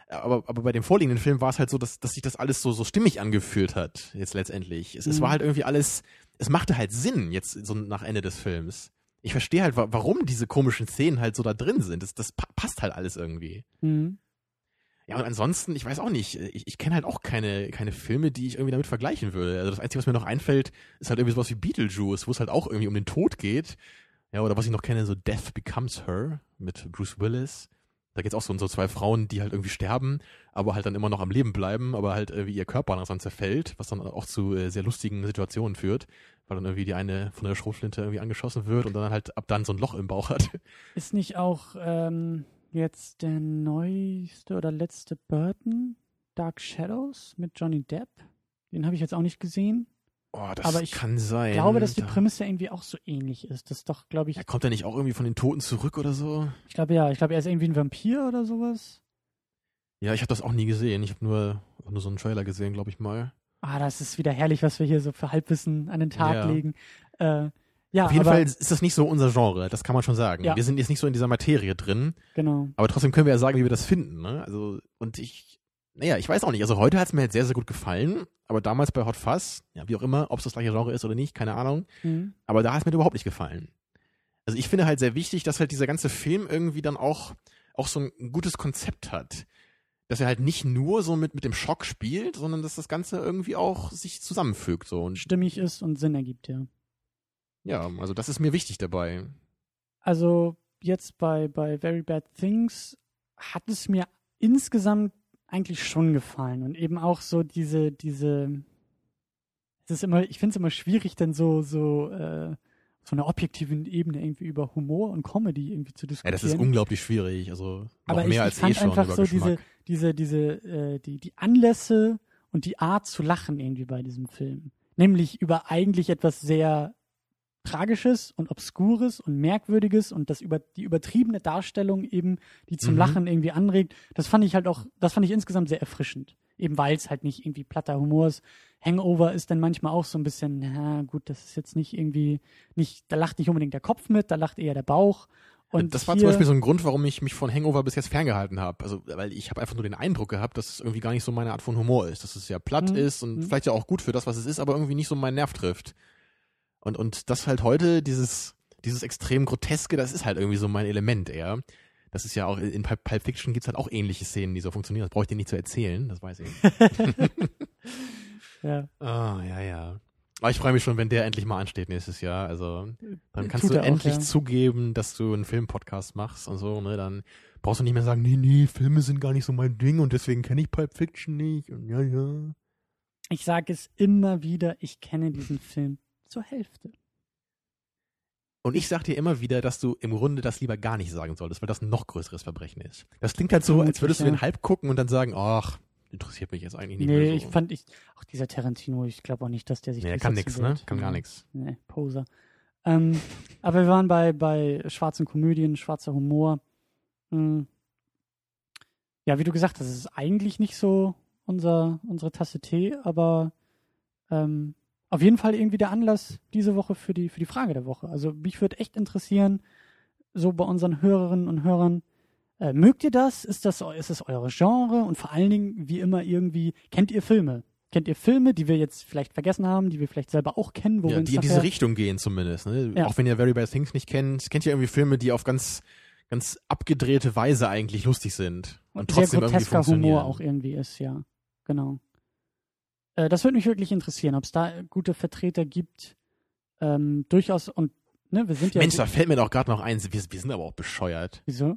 Aber, aber bei dem vorliegenden Film war es halt so, dass, dass sich das alles so, so stimmig angefühlt hat, jetzt letztendlich. Es, es Mhm. war halt irgendwie alles, es machte halt Sinn, jetzt so nach Ende des Films. Ich verstehe halt, wa- warum diese komischen Szenen halt so da drin sind. Das, das pa- passt halt alles irgendwie. Mhm. Ja, und ansonsten, ich weiß auch nicht, ich, ich kenne halt auch keine, keine Filme, die ich irgendwie damit vergleichen würde. Also das Einzige, was mir noch einfällt, ist halt irgendwie sowas wie Beetlejuice, wo es halt auch irgendwie um den Tod geht. Ja, oder was ich noch kenne, so Death Becomes Her mit Bruce Willis. Da geht's auch so um so zwei Frauen, die halt irgendwie sterben, aber halt dann immer noch am Leben bleiben, aber halt irgendwie ihr Körper langsam zerfällt, was dann auch zu äh, sehr lustigen Situationen führt, weil dann irgendwie die eine von der Schrotflinte irgendwie angeschossen wird und dann halt ab dann so ein Loch im Bauch hat. Ist nicht auch ähm, jetzt der neueste oder letzte Burton, Dark Shadows mit Johnny Depp? Den habe ich jetzt auch nicht gesehen. Oh, das Aber ich kann sein. Ich glaube, dass die Prämisse irgendwie auch so ähnlich ist. Das ist doch, glaube ich, Ja, kommt er nicht auch irgendwie von den Toten zurück oder so? ich glaube ja, ich glaube, er ist irgendwie ein Vampir oder sowas. Ja, ich habe das auch nie gesehen. Ich habe nur, nur so einen Trailer gesehen, glaube ich mal. Ah, das ist wieder herrlich, was wir hier so für Halbwissen an den Tag Ja. legen. Äh, ja, Auf jeden aber, Fall ist das nicht so unser Genre, das kann man schon sagen. Ja. Wir sind jetzt nicht so in dieser Materie drin, genau. aber trotzdem können wir ja sagen, wie wir das finden. Ne? Also, und ich, naja, ich weiß auch nicht. Also heute hat es mir jetzt sehr, sehr gut gefallen, aber damals bei Hot Fuzz, ja, wie auch immer, ob es das gleiche Genre ist oder nicht, keine Ahnung, Mhm. aber da hat es mir überhaupt nicht gefallen. Also ich finde halt sehr wichtig, dass halt dieser ganze Film irgendwie dann auch, auch so ein gutes Konzept hat. Dass er halt nicht nur so mit, mit dem Schock spielt, sondern dass das Ganze irgendwie auch sich zusammenfügt. So. Und Stimmig ist und Sinn ergibt, ja. ja, also das ist mir wichtig dabei. Also jetzt bei, bei Very Bad Things hat es mir insgesamt eigentlich schon gefallen und eben auch so diese, diese, es ist immer, ich finde es immer schwierig, dann so, so, äh, so einer objektiven Ebene irgendwie über Humor und Comedy irgendwie zu Ja, diskutieren. das ist unglaublich schwierig. Also noch Aber mehr ich, als ich fand eh schon einfach so Geschmack. diese, diese, diese, äh, die, die Anlässe und die Art zu lachen irgendwie bei diesem Film. Nämlich über eigentlich etwas sehr Tragisches und Obskures und Merkwürdiges und das über die übertriebene Darstellung eben, die zum Mhm. Lachen irgendwie anregt, das fand ich halt auch, das fand ich insgesamt sehr erfrischend. Eben weil es halt nicht irgendwie platter Humor ist. Hangover ist dann manchmal auch so ein bisschen, na gut, das ist jetzt nicht irgendwie, nicht, da lacht nicht unbedingt der Kopf mit, da lacht eher der Bauch. Und das war hier, zum Beispiel so ein Grund, warum ich mich von Hangover bis jetzt ferngehalten habe. Also, weil ich habe einfach nur den Eindruck gehabt, dass es irgendwie gar nicht so meine Art von Humor ist. Dass es ja platt Mhm. ist und Mhm. vielleicht ja auch gut für das, was es ist, aber irgendwie nicht so meinen Nerv trifft. Und, und das halt heute, dieses, dieses extrem Groteske, das ist halt irgendwie so mein Element eher. Das ist ja auch, in Pulp Fiction gibt's halt auch ähnliche Szenen, die so funktionieren. Das brauche ich dir nicht zu erzählen, das weiß ich. ja, Ah, ja, ja. Aber ich freue mich schon, wenn der endlich mal ansteht nächstes Jahr. Also, dann kannst Tut du er auch, endlich ja. zugeben, dass du einen Filmpodcast machst und so, ne? Dann brauchst du nicht mehr sagen, nee, nee, Filme sind gar nicht so mein Ding und deswegen kenne ich Pulp Fiction nicht und ja, ja. Ich sage es immer wieder, ich kenne diesen Film zur Hälfte. Und ich sag dir immer wieder, dass du im Grunde das lieber gar nicht sagen solltest, weil das ein noch größeres Verbrechen ist. Das klingt halt so, als würdest du den halb gucken und dann sagen, ach, interessiert mich jetzt eigentlich nicht mehr Nee, so. ich fand, ich, auch dieser Tarantino, ich glaube auch nicht, dass der sich nee, kann nix, ne? Kann gar nichts. Nee, Poser. Ähm, aber wir waren bei, bei schwarzen Komödien, schwarzer Humor. Hm. Ja, wie du gesagt hast, es ist eigentlich nicht so unser, unsere Tasse Tee, aber ähm, auf jeden Fall irgendwie der Anlass diese Woche für die, für die Frage der Woche. Also mich würde echt interessieren, so bei unseren Hörerinnen und Hörern, äh, mögt ihr das? Ist das, ist es eure Genre? Und vor allen Dingen, wie immer irgendwie, kennt ihr Filme? Kennt ihr Filme, die wir jetzt vielleicht vergessen haben, die wir vielleicht selber auch kennen, wo wir Ja, uns die in diese Richtung gehen zumindest. Ne? Ja. Auch wenn ihr Very Bad Things nicht kennt, kennt ihr irgendwie Filme, die auf ganz, ganz abgedrehte Weise eigentlich lustig sind. Und sehr trotzdem irgendwie grotesker funktionieren. Humor auch irgendwie ist, ja. Genau. Äh, das würde mich wirklich interessieren, ob es da gute Vertreter gibt. Ähm, durchaus, und ne, wir sind ja. Mensch, da fällt mir doch gerade noch eins. Wir, wir sind aber auch bescheuert. Wieso?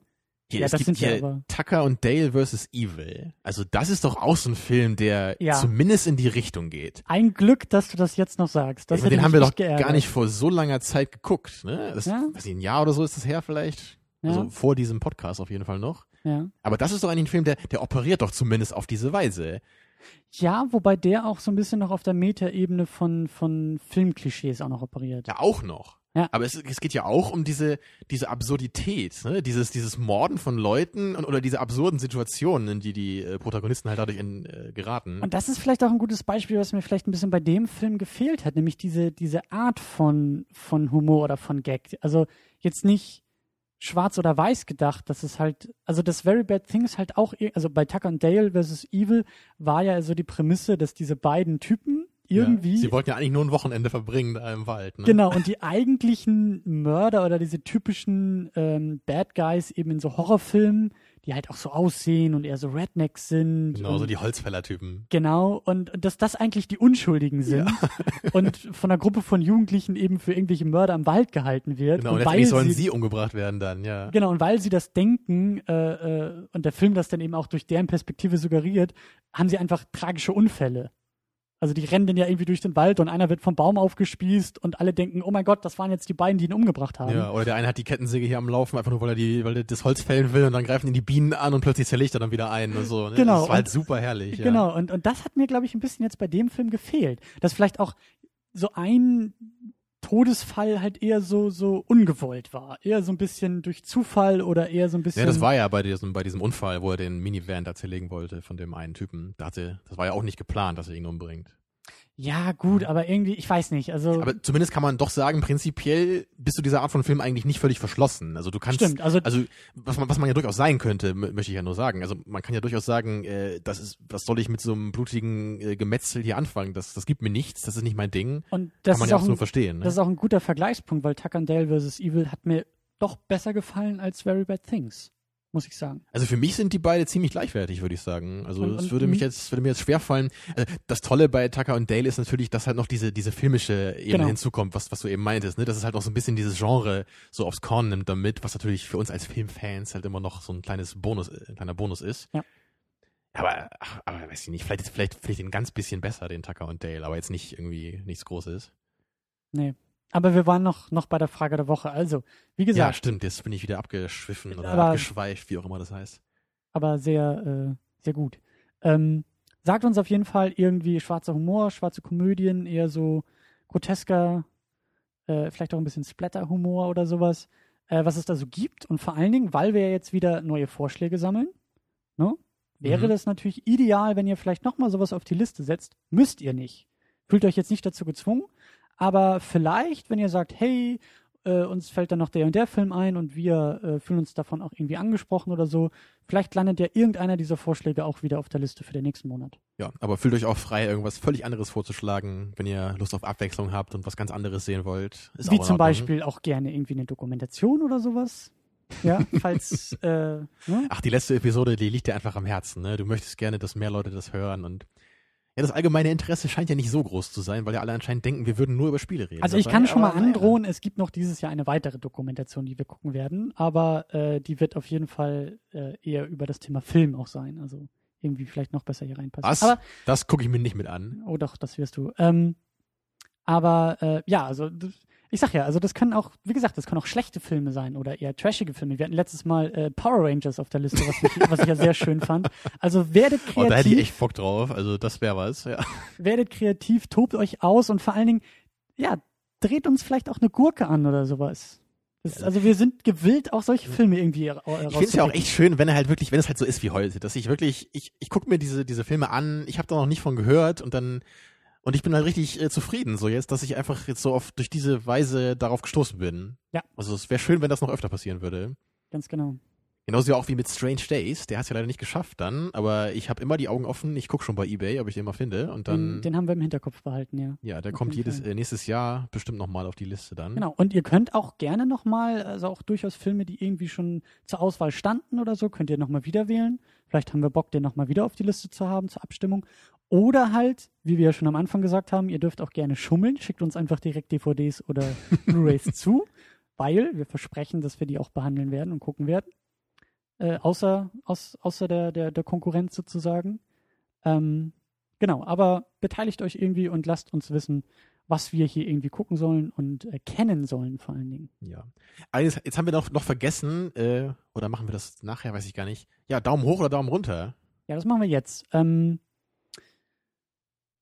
Hier, Ja, es das gibt sind hier aber. Tucker und Dale vs. Evil. Also das ist doch auch so ein Film, der Ja. zumindest in die Richtung geht. Ein Glück, dass du das jetzt noch sagst. Das meine, den haben wir doch geärgert. gar nicht vor so langer Zeit geguckt. Ne? Das, Ja. weiß ich, ein Jahr oder so ist das her vielleicht. Ja, Also vor diesem Podcast auf jeden Fall noch. ja. Aber das ist doch eigentlich ein Film, der, der operiert doch zumindest auf diese Weise. Ja, wobei der auch so ein bisschen noch auf der Metaebene von, von Filmklischees auch noch operiert. Ja, auch noch. Ja. Aber es, es geht ja auch um diese, diese Absurdität, ne? dieses, dieses Morden von Leuten und, oder diese absurden Situationen, in die die äh, Protagonisten halt dadurch in, äh, geraten. Und das ist vielleicht auch ein gutes Beispiel, was mir vielleicht ein bisschen bei dem Film gefehlt hat, nämlich diese, diese Art von, von Humor oder von Gag. Also jetzt nicht schwarz oder weiß gedacht, das ist halt, also das Very Bad Thing ist halt auch, also bei Tucker und Dale versus Evil war ja so die Prämisse, dass diese beiden Typen irgendwie Ja. Sie wollten ja eigentlich nur ein Wochenende verbringen da im Wald. Ne? Genau, und die eigentlichen Mörder oder diese typischen ähm, Bad Guys eben in so Horrorfilmen, die halt auch so aussehen und eher so Rednecks sind. Genau, so und, die Holzfällertypen. Genau, und dass das eigentlich die Unschuldigen sind und von einer Gruppe von Jugendlichen eben für irgendwelche Mörder im Wald gehalten wird. Genau, und und weil sollen sie, sie umgebracht werden dann, ja. Genau, und weil sie das denken äh, äh, und der Film das dann eben auch durch deren Perspektive suggeriert, haben sie einfach tragische Unfälle. Also die rennen dann ja irgendwie durch den Wald und einer wird vom Baum aufgespießt und alle denken, oh mein Gott, das waren jetzt die beiden, die ihn umgebracht haben. Ja, oder der eine hat die Kettensäge hier am Laufen, einfach nur weil er die, weil er das Holz fällen will und dann greifen ihn die Bienen an und plötzlich zerlegt er dann wieder ein und so. Ne? Genau, Das war halt und- super herrlich. Ja. Genau, und, und das hat mir, glaube ich, ein bisschen jetzt bei dem Film gefehlt. Dass vielleicht auch so ein Todesfall halt eher so, so ungewollt war. Eher so ein bisschen durch Zufall oder eher so ein bisschen. Ja, das war ja bei diesem, bei diesem Unfall, wo er den Minivan da zerlegen wollte von dem einen Typen. Da hatte, das war ja auch nicht geplant, dass er ihn umbringt. Ja, gut, aber irgendwie, ich weiß nicht. Also, Aber zumindest kann man doch sagen, prinzipiell bist du dieser Art von Film eigentlich nicht völlig verschlossen. Also du kannst, stimmt. Also, also was man, was man ja durchaus sein könnte, möchte ich ja nur sagen. Also man kann ja durchaus sagen, äh, das ist, was soll ich mit so einem blutigen äh, Gemetzel hier anfangen? Das, das gibt mir nichts, das ist nicht mein Ding. und das kann man ist ja auch absolut ein, verstehen. Ne? das ist auch ein guter Vergleichspunkt, weil Tucker and Dale vs. Evil hat mir doch besser gefallen als Very Bad Things. Muss ich sagen. Also für mich sind die beide ziemlich gleichwertig, würde ich sagen. Also Und- es und- würde mich jetzt, würde mir jetzt schwerfallen. Äh, Das Tolle bei Tucker und Dale ist natürlich, dass halt noch diese, diese filmische Ebene Genau. hinzukommt, was, was du eben meintest, ne? Dass es halt noch so ein bisschen dieses Genre so aufs Korn nimmt damit, was natürlich für uns als Filmfans halt immer noch so ein kleines Bonus, äh, ein kleiner Bonus ist. Ja. Aber, aber weiß ich nicht, vielleicht, vielleicht, vielleicht ein ganz bisschen besser, den Tucker und Dale, aber jetzt nicht irgendwie nichts Großes. Nee. Aber wir waren noch, noch bei der Frage der Woche. Also, wie Ja, gesagt, stimmt, jetzt bin ich wieder abgeschwiffen oder Aber- abgeschweift, wie auch immer das heißt. aber sehr, äh, sehr gut. Ähm, sagt uns auf jeden Fall irgendwie schwarzer Humor, schwarze Komödien, eher so grotesker, äh, vielleicht auch ein bisschen Splatter-Humor oder sowas, äh, was es da so gibt. Und vor allen Dingen, weil wir ja jetzt wieder neue Vorschläge sammeln, ne, wäre Mhm. das natürlich ideal, wenn ihr vielleicht nochmal sowas auf die Liste setzt. Müsst ihr nicht. Fühlt euch jetzt nicht dazu gezwungen, aber vielleicht, wenn ihr sagt, hey, äh, uns fällt dann noch der und der Film ein und wir äh, fühlen uns davon auch irgendwie angesprochen oder so, vielleicht landet ja irgendeiner dieser Vorschläge auch wieder auf der Liste für den nächsten Monat. Ja, aber fühlt euch auch frei, irgendwas völlig anderes vorzuschlagen, wenn ihr Lust auf Abwechslung habt und was ganz anderes sehen wollt. Ist Wie zum. Beispiel auch gerne irgendwie eine Dokumentation oder sowas. Ja, falls, äh, ne? Ach, die letzte Episode, die liegt dir einfach am Herzen. Ne? Du möchtest gerne, dass mehr Leute das hören und ja, das allgemeine Interesse scheint ja nicht so groß zu sein, weil ja alle anscheinend denken, wir würden nur über Spiele reden. Also ich dabei. kann schon mal androhen, es gibt noch dieses Jahr eine weitere Dokumentation, die wir gucken werden, aber äh, die wird auf jeden Fall äh, eher über das Thema Film auch sein. Also irgendwie vielleicht noch besser hier reinpassen. Was? Aber Das gucke ich mir nicht mit an. Oh doch, das wirst du. Ähm, aber äh, ja, also Ich sag ja, also das können auch, wie gesagt, das können auch schlechte Filme sein oder eher trashige Filme. Wir hatten letztes Mal äh, Power Rangers auf der Liste, was, mich, was ich ja sehr schön fand. Also werdet kreativ. Oh, da hätte ich echt Bock drauf. Also das wäre was, ja. Werdet kreativ, tobt euch aus und vor allen Dingen, ja, dreht uns vielleicht auch eine Gurke an oder sowas. Das, also wir sind gewillt, auch solche Filme irgendwie Ich finde es ja auch echt schön, wenn er halt wirklich, wenn es halt so ist wie heute, dass ich wirklich, ich, ich gucke mir diese, diese Filme an, ich habe da noch nicht von gehört und dann und ich bin halt richtig äh, zufrieden, so jetzt, dass ich einfach jetzt so oft durch diese Weise darauf gestoßen bin. Ja. Also es wäre schön, wenn das noch öfter passieren würde. Ganz genau. Genauso auch wie mit Strange Days. Der hat es ja leider nicht geschafft dann, aber ich habe immer die Augen offen. Ich gucke schon bei eBay, ob ich den mal finde. Und dann. Den, den haben wir im Hinterkopf behalten, ja. Ja, der auf kommt jedes äh, nächstes Jahr bestimmt nochmal auf die Liste dann. Genau. Und ihr könnt auch gerne nochmal, also auch durchaus Filme, die irgendwie schon zur Auswahl standen oder so, könnt ihr nochmal wieder wählen. Vielleicht haben wir Bock, den nochmal wieder auf die Liste zu haben zur Abstimmung. Oder halt, wie wir ja schon am Anfang gesagt haben, ihr dürft auch gerne schummeln. Schickt uns einfach direkt DVDs oder Blu-rays zu, weil wir versprechen, dass wir die auch behandeln werden und gucken werden. Äh, außer aus, außer der, der, der Konkurrenz sozusagen. Ähm, genau, aber beteiligt euch irgendwie und lasst uns wissen, was wir hier irgendwie gucken sollen und äh, kennen sollen vor allen Dingen. Ja. Eines, jetzt haben wir noch, noch vergessen, äh, oder machen wir das nachher, weiß ich gar nicht. Ja, Daumen hoch oder Daumen runter? Ja, das machen wir jetzt. Ähm,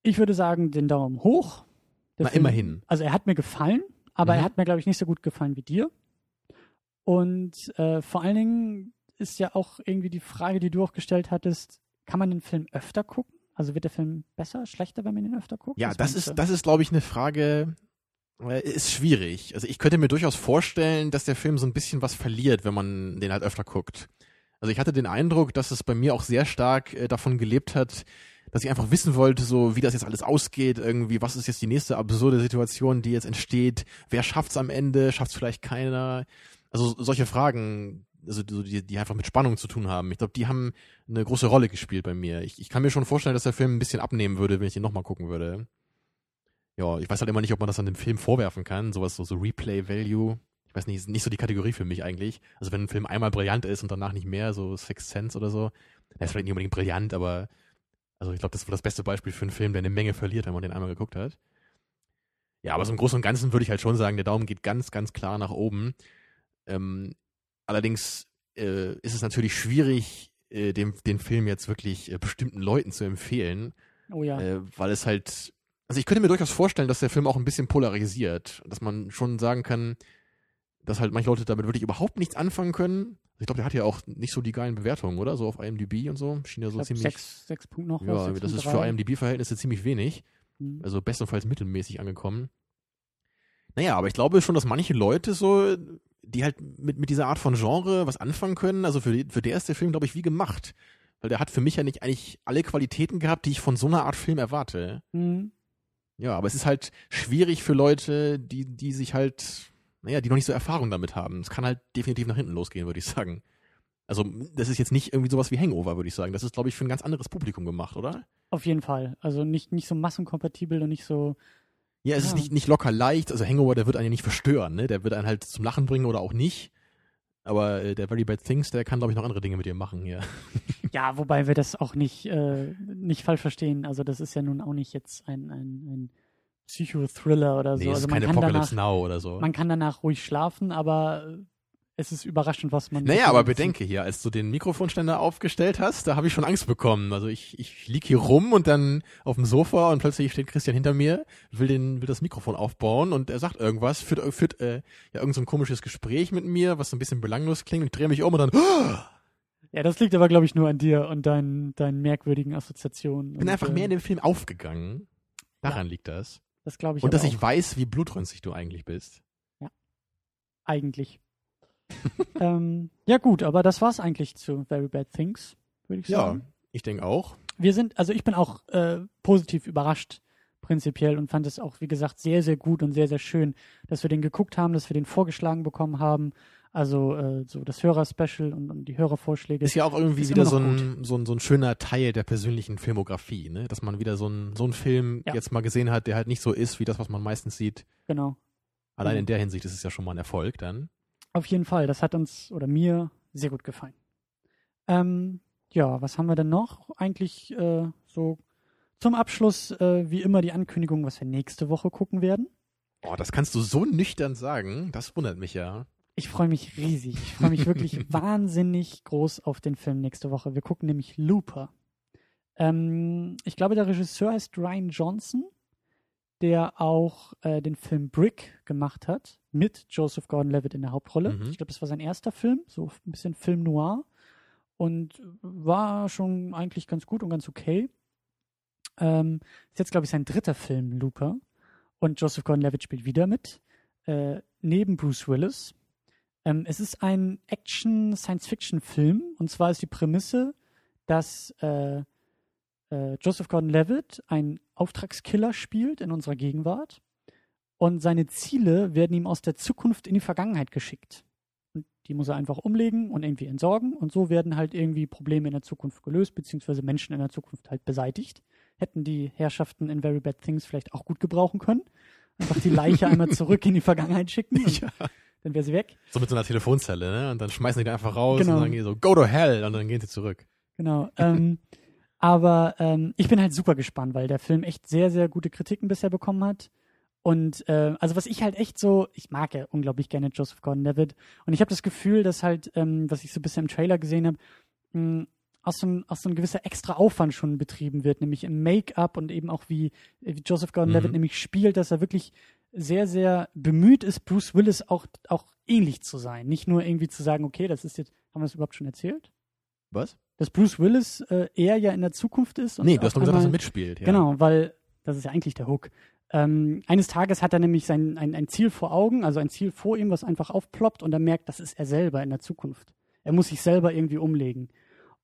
ich würde sagen, den Daumen hoch. Na, Film, immerhin. Also er hat mir gefallen, aber mhm. er hat mir, glaube ich, nicht so gut gefallen wie dir. Und äh, vor allen Dingen ist ja auch irgendwie die Frage, die du auch gestellt hattest, kann man den Film öfter gucken? Also wird der Film besser, schlechter, wenn man ihn öfter guckt? Ja, das ist, das ist, glaube ich, eine Frage, äh, ist schwierig. Also ich könnte mir durchaus vorstellen, dass der Film so ein bisschen was verliert, wenn man den halt öfter guckt. Also ich hatte den Eindruck, dass es bei mir auch sehr stark äh, davon gelebt hat, dass ich einfach wissen wollte, so wie das jetzt alles ausgeht, irgendwie, was ist jetzt die nächste absurde Situation, die jetzt entsteht, wer schafft's am Ende, schafft's vielleicht keiner. Also solche Fragen, also die, die einfach mit Spannung zu tun haben. Ich glaube, die haben eine große Rolle gespielt bei mir. Ich, ich kann mir schon vorstellen, dass der Film ein bisschen abnehmen würde, wenn ich ihn nochmal gucken würde. Ja, ich weiß halt immer nicht, ob man das an dem Film vorwerfen kann, sowas so, so Replay-Value. Ich weiß nicht, ist nicht so die Kategorie für mich eigentlich. Also wenn ein Film einmal brillant ist und danach nicht mehr, so Sixth Sense oder so, der ist vielleicht nicht unbedingt brillant, aber also ich glaube, das war das beste Beispiel für einen Film, der eine Menge verliert, wenn man den einmal geguckt hat. Ja, aber so im Großen und Ganzen würde ich halt schon sagen, der Daumen geht ganz, ganz klar nach oben. Ähm, Allerdings äh, ist es natürlich schwierig, äh, dem, den Film jetzt wirklich äh, bestimmten Leuten zu empfehlen. Oh ja. Äh, weil es halt. Also ich könnte mir durchaus vorstellen, dass der Film auch ein bisschen polarisiert. Dass man schon sagen kann, dass halt manche Leute damit wirklich überhaupt nichts anfangen können. Ich glaube, der hat ja auch nicht so die geilen Bewertungen, oder? So auf IMDb und so. Schien ja so ziemlich. Sechs, sechs Punkt noch. Ja, das ist für IMDb-Verhältnisse ziemlich wenig. Mhm. Also bestenfalls mittelmäßig angekommen. Naja, aber ich glaube schon, dass manche Leute so die halt mit, mit dieser Art von Genre was anfangen können. Also für, für der ist der Film, glaube ich, wie gemacht. Weil der hat für mich ja nicht eigentlich alle Qualitäten gehabt, die ich von so einer Art Film erwarte. Mhm. Ja, aber es ist halt schwierig für Leute, die, die sich halt, naja, die noch nicht so Erfahrung damit haben. Es kann halt definitiv nach hinten losgehen, würde ich sagen. Also, das ist jetzt nicht irgendwie sowas wie Hangover, würde ich sagen. Das ist, glaube ich, für ein ganz anderes Publikum gemacht, oder? Auf jeden Fall. Also nicht, nicht so massenkompatibel und nicht so ja, es ja. ist nicht, nicht locker leicht. Also Hangover, der wird einen ja nicht verstören, ne? Der wird einen halt zum Lachen bringen oder auch nicht. Aber äh, der Very Bad Things, der kann, glaube ich, noch andere Dinge mit dir machen, ja. Ja, wobei wir das auch nicht, äh, nicht falsch verstehen. Also das ist ja nun auch nicht jetzt ein, ein, ein Psychothriller oder so. Nee, also ist keine Apocalypse Now oder so. Man kann danach ruhig schlafen, aber es ist überraschend, was man. Naja, aber bedenke hier, als du den Mikrofonständer aufgestellt hast, da habe ich schon Angst bekommen. Also ich, ich lieg hier rum und dann auf dem Sofa und plötzlich steht Christian hinter mir, will den, will das Mikrofon aufbauen und er sagt irgendwas, führt, führt äh, ja irgend so ein komisches Gespräch mit mir, was so ein bisschen belanglos klingt und ich drehe mich um und dann. Ja, das liegt aber, glaube ich, nur an dir und deinen, deinen merkwürdigen Assoziationen. Ich bin einfach mehr in dem Film aufgegangen. Daran ja, liegt das. Das glaube ich. Und dass auch. ich weiß, wie blutrünstig du eigentlich bist. Ja. Eigentlich. ähm, ja gut, aber das war's eigentlich zu Very Bad Things, würde ich sagen. Ja, ich denke auch. Wir sind, also ich bin auch äh, positiv überrascht prinzipiell und fand es auch, wie gesagt, sehr, sehr gut und sehr, sehr schön, dass wir den geguckt haben, dass wir den vorgeschlagen bekommen haben. Also äh, so das Hörerspecial und, und die Hörervorschläge. Ist ja auch irgendwie wieder so ein, so, ein, so ein schöner Teil der persönlichen Filmografie, ne? Dass man wieder so, ein, so einen Film ja. jetzt mal gesehen hat, der halt nicht so ist, wie das, was man meistens sieht. Genau. Allein genau. in der Hinsicht ist es ja schon mal ein Erfolg dann. Auf jeden Fall, das hat uns oder mir sehr gut gefallen. Ähm, ja, was haben wir denn noch? Eigentlich äh, so zum Abschluss äh, wie immer die Ankündigung, was wir nächste Woche gucken werden. Oh, das kannst du so nüchtern sagen. Das wundert mich ja. Ich freue mich riesig. Ich freue mich wirklich wahnsinnig groß auf den Film nächste Woche. Wir gucken nämlich Looper. Ähm, ich glaube, der Regisseur heißt Ryan Johnson, der auch äh, den Film Brick gemacht hat, mit Joseph Gordon-Levitt in der Hauptrolle. Mhm. Ich glaube, das war sein erster Film, so ein bisschen Film noir. Und war schon eigentlich ganz gut und ganz okay. Ähm, ist jetzt, glaube ich, sein dritter Film, Looper. Und Joseph Gordon-Levitt spielt wieder mit, äh, neben Bruce Willis. Ähm, es ist ein Action-Science-Fiction-Film. Und zwar ist die Prämisse, dass äh, äh, Joseph Gordon-Levitt ein Auftragskiller spielt in unserer Gegenwart. Und seine Ziele werden ihm aus der Zukunft in die Vergangenheit geschickt. Und die muss er einfach umlegen und irgendwie entsorgen. Und so werden halt irgendwie Probleme in der Zukunft gelöst, beziehungsweise Menschen in der Zukunft halt beseitigt. Hätten die Herrschaften in Very Bad Things vielleicht auch gut gebrauchen können. Einfach die Leiche einmal zurück in die Vergangenheit schicken. Und Ja. Dann wäre sie weg. So mit so einer Telefonzelle, ne? Und dann schmeißen die da einfach raus Genau. und sagen die so, go to hell und dann gehen sie zurück. Genau. Ähm, aber ähm, ich bin halt super gespannt, weil der Film echt sehr, sehr gute Kritiken bisher bekommen hat. Und äh, also was ich halt echt so, ich mag ja unglaublich gerne Joseph Gordon-Levitt. Und ich habe das Gefühl, dass halt, ähm, was ich so bisschen im Trailer gesehen habe, mh, aus so, ein, aus so ein gewisser extra Aufwand schon betrieben wird, nämlich im Make-up und eben auch wie, wie Joseph Gordon-Levitt Mhm. nämlich spielt, dass er wirklich sehr, sehr bemüht ist, Bruce Willis auch, auch ähnlich zu sein. Nicht nur irgendwie zu sagen, okay, das ist jetzt, haben wir das überhaupt schon erzählt? Was? dass Bruce Willis äh, eher ja in der Zukunft ist. und Nee, du hast nur gesagt, dass er mitspielt. Ja. Genau, weil das ist ja eigentlich der Hook. Ähm, eines Tages hat er nämlich sein, ein, ein Ziel vor Augen, also ein Ziel vor ihm, was einfach aufploppt und er merkt, das ist er selber in der Zukunft. Er muss sich selber irgendwie umlegen.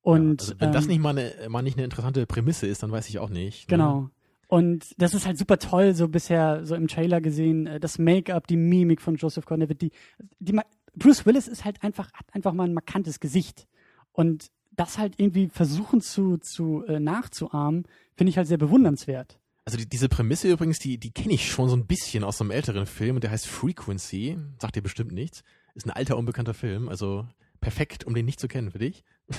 Und ja, also wenn das ähm, nicht mal, eine, mal nicht eine interessante Prämisse ist, dann weiß ich auch nicht. Ne? Und das ist halt super toll, so bisher so im Trailer gesehen, äh, das Make-up, die Mimik von Joseph Gordon-Levitt, die, die Bruce Willis ist halt einfach hat einfach mal ein markantes Gesicht und das halt irgendwie versuchen zu zu äh, nachzuahmen, finde ich halt sehr bewundernswert. Also die, diese Prämisse übrigens, die, die kenne ich schon so ein bisschen aus einem älteren Film und der heißt Frequency. Sagt dir bestimmt nichts. Ist ein alter, unbekannter Film, also perfekt, um den nicht zu kennen für dich.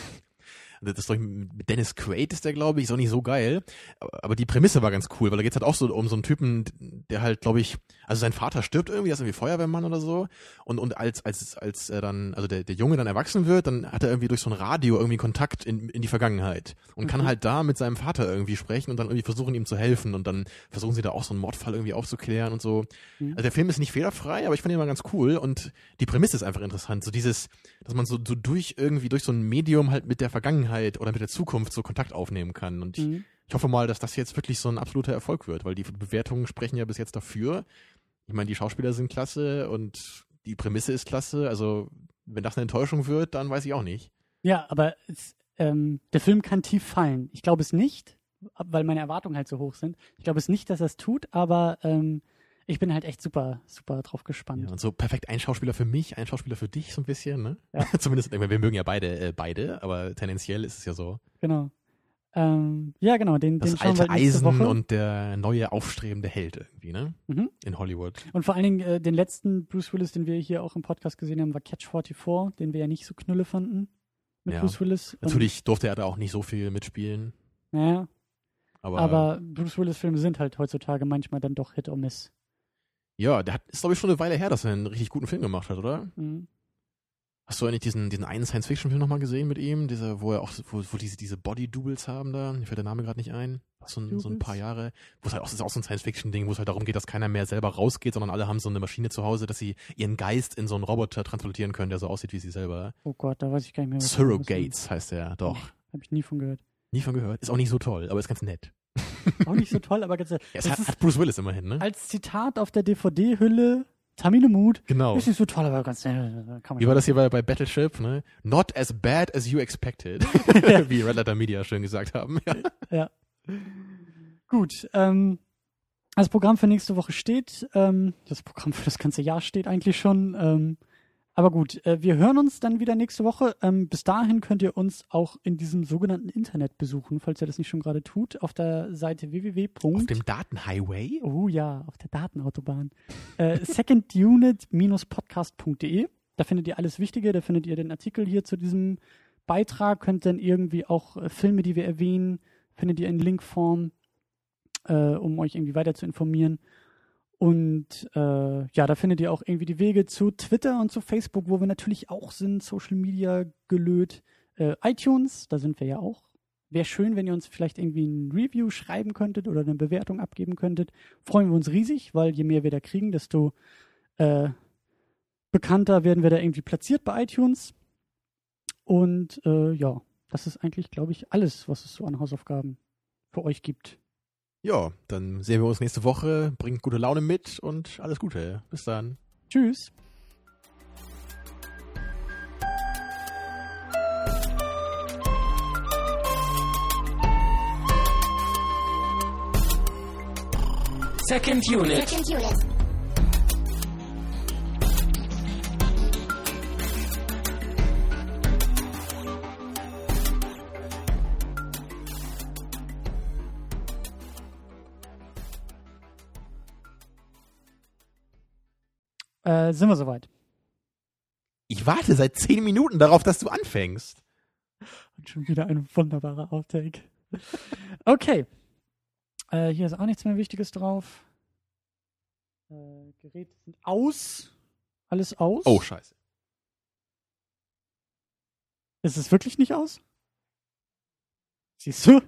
Das ist doch mit Dennis Quaid ist der, glaube ich, ist auch nicht so geil. Aber die Prämisse war ganz cool, weil da geht's halt auch so um so einen Typen, der halt, glaube ich, also sein Vater stirbt irgendwie, er ist irgendwie Feuerwehrmann oder so. Und, und als, als, als er dann, also der, der Junge dann erwachsen wird, dann hat er irgendwie durch so ein Radio irgendwie Kontakt in, in die Vergangenheit. Und kann Mhm. halt da mit seinem Vater irgendwie sprechen und dann irgendwie versuchen, ihm zu helfen. Und dann versuchen sie da auch so einen Mordfall irgendwie aufzuklären und so. Mhm. Also der Film ist nicht fehlerfrei, aber ich fand ihn mal ganz cool und die Prämisse ist einfach interessant. So dieses, dass man so, so durch irgendwie, durch so ein Medium halt mit der Vergangenheit oder mit der Zukunft so Kontakt aufnehmen kann. Und ich, Mhm. ich hoffe mal, dass das jetzt wirklich so ein absoluter Erfolg wird, weil die Bewertungen sprechen ja bis jetzt dafür. Ich meine, die Schauspieler sind klasse und die Prämisse ist klasse. Also, wenn das eine Enttäuschung wird, dann weiß ich auch nicht. Ja, aber es, ähm, der Film kann tief fallen. Ich glaube es nicht, weil meine Erwartungen halt so hoch sind. Ich glaube es nicht, dass er es tut, aber ähm, ich bin halt echt super, super drauf gespannt. Ja, und so perfekt ein Schauspieler für mich, ein Schauspieler für dich, so ein bisschen, ne? Ja. Zumindest, ich meine, wir mögen ja beide, äh, beide, aber tendenziell ist es ja so. Genau. Ähm, ja, genau, den, Das den schauen alte wir nächste Eisen Woche. und der neue aufstrebende Held irgendwie, ne? Mhm. In Hollywood. Und vor allen Dingen äh, den letzten Bruce Willis, den wir hier auch im Podcast gesehen haben, war Catch 44, den wir ja nicht so knülle fanden mit Ja. Bruce Willis. Und, Natürlich durfte er da auch nicht so viel mitspielen, Naja, aber, aber Bruce Willis-Filme sind halt heutzutage manchmal dann doch Hit or Miss. Ja, der hat, ist glaube ich schon eine Weile her, dass er einen richtig guten Film gemacht hat, oder? Mhm. Hast du eigentlich diesen, diesen einen Science-Fiction-Film nochmal gesehen mit ihm? Dieser, wo er auch, wo, wo diese, diese Body-Doubles haben da? Mir fällt der Name gerade nicht ein. So ein, so ein paar? Jahre. Wo es halt auch, das ist auch so ein Science-Fiction-Ding, wo es halt darum geht, dass keiner mehr selber rausgeht, sondern alle haben so eine Maschine zu Hause, dass sie ihren Geist in so einen Roboter transportieren können, der so aussieht wie sie selber. Oh Gott, da weiß ich gar nicht mehr. Surrogates heißt er, doch. Habe ich nie von gehört. Nie von gehört. Ist auch nicht so toll, aber ist ganz nett. Auch nicht so toll, aber ganz Ja, es hat, hat Bruce Willis immerhin, ne? als Zitat auf der DVD-Hülle Tamile Mood. Genau. Ist nicht so toll, aber ganz nett. Kann man Wie war das hier bei, bei Battleship, ne? Not as bad as you expected. Wie Red Letter Media schön gesagt haben. Ja. Ja. Gut. Ähm, das Programm für nächste Woche steht. Ähm, das Programm für das ganze Jahr steht eigentlich schon. Ähm, aber gut, äh, wir hören uns dann wieder nächste Woche. Ähm, bis dahin könnt ihr uns auch in diesem sogenannten Internet besuchen, falls ihr das nicht schon gerade tut, auf der Seite www. Auf dem Datenhighway? Oh ja, auf der Datenautobahn. Äh, secondunit-podcast.de. Da findet ihr alles Wichtige. Da findet ihr den Artikel hier zu diesem Beitrag. Könnt dann irgendwie auch äh, Filme, die wir erwähnen, findet ihr in Linkform, um euch irgendwie weiter zu informieren. Und äh, ja, da findet ihr auch irgendwie die Wege zu Twitter und zu Facebook, wo wir natürlich auch sind, Social Media gelöt. Äh, iTunes, da sind wir ja auch. Wäre schön, wenn ihr uns vielleicht irgendwie ein Review schreiben könntet oder eine Bewertung abgeben könntet. Freuen wir uns riesig, weil je mehr wir da kriegen, desto äh, bekannter werden wir da irgendwie platziert bei iTunes. Und äh, ja, das ist eigentlich, glaube ich, alles, was es so an Hausaufgaben für euch gibt. Ja, dann sehen wir uns nächste Woche. Bringt gute Laune mit und alles Gute. Bis dann. Tschüss. Second unit. Second unit. Äh, sind wir soweit? Ich warte seit zehn Minuten darauf, dass du anfängst. Und schon wieder ein wunderbarer Outtake. Okay. Äh, hier ist auch nichts mehr Wichtiges drauf. Äh, Geräte sind aus. Alles aus. Oh, scheiße. Ist es wirklich nicht aus? Siehst du?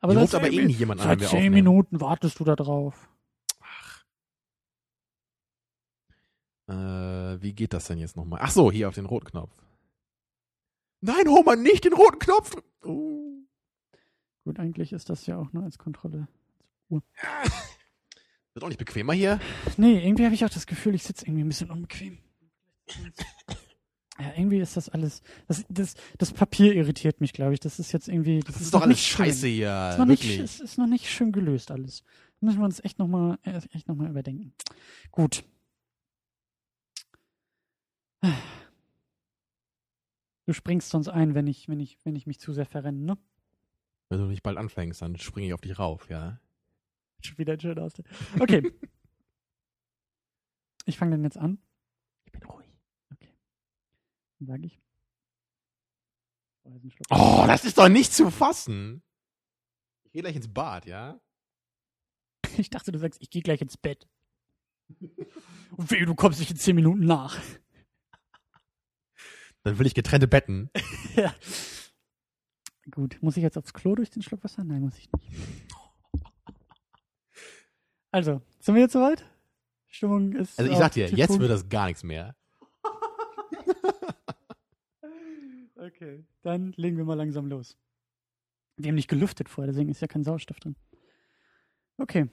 Aber Hier ruft aber zehn eh nie jemand an, Seit zehn. Minuten wartest du da drauf. Äh, wie geht das denn jetzt nochmal? Ach so, hier auf den roten Knopf. Nein, Homer, nicht den roten Knopf. Oh. Gut, eigentlich ist das ja auch nur als Kontrolle. Wird auch nicht bequemer hier. Nee, irgendwie habe ich auch das Gefühl, ich sitze irgendwie ein bisschen unbequem. Ja, irgendwie ist das alles. Das, das, das Papier irritiert mich, glaube ich. Das ist jetzt irgendwie. Das, ist noch doch alles nicht schön. scheiße hier. Es ist, noch nicht, Wirklich. es ist noch nicht schön gelöst alles. Müssen wir uns echt nochmal echt noch mal überdenken. Gut. Du springst sonst ein, wenn ich, wenn ich, wenn ich mich zu sehr verrenne, ne? Wenn du nicht bald anfängst, dann springe ich auf dich rauf, ja. Schon wieder schön aus. Okay. ich fange dann jetzt an. Ich bin ruhig. Okay. Dann sage ich. Oh, ein das ist doch nicht zu fassen. Ich gehe gleich ins Bad, ja? Ich dachte, du sagst, ich gehe gleich ins Bett. Und wehe, du kommst nicht in zehn Minuten nach. Dann will ich getrennte Betten. ja. Gut, muss ich jetzt aufs Klo durch den Schluck Wasser? Nein, muss ich nicht. Also, sind wir jetzt soweit? Stimmung ist. Also ich sag dir, jetzt wird das gar nichts mehr. Okay, dann legen wir mal langsam los. Wir haben nicht gelüftet vorher, deswegen ist ja kein Sauerstoff drin. Okay,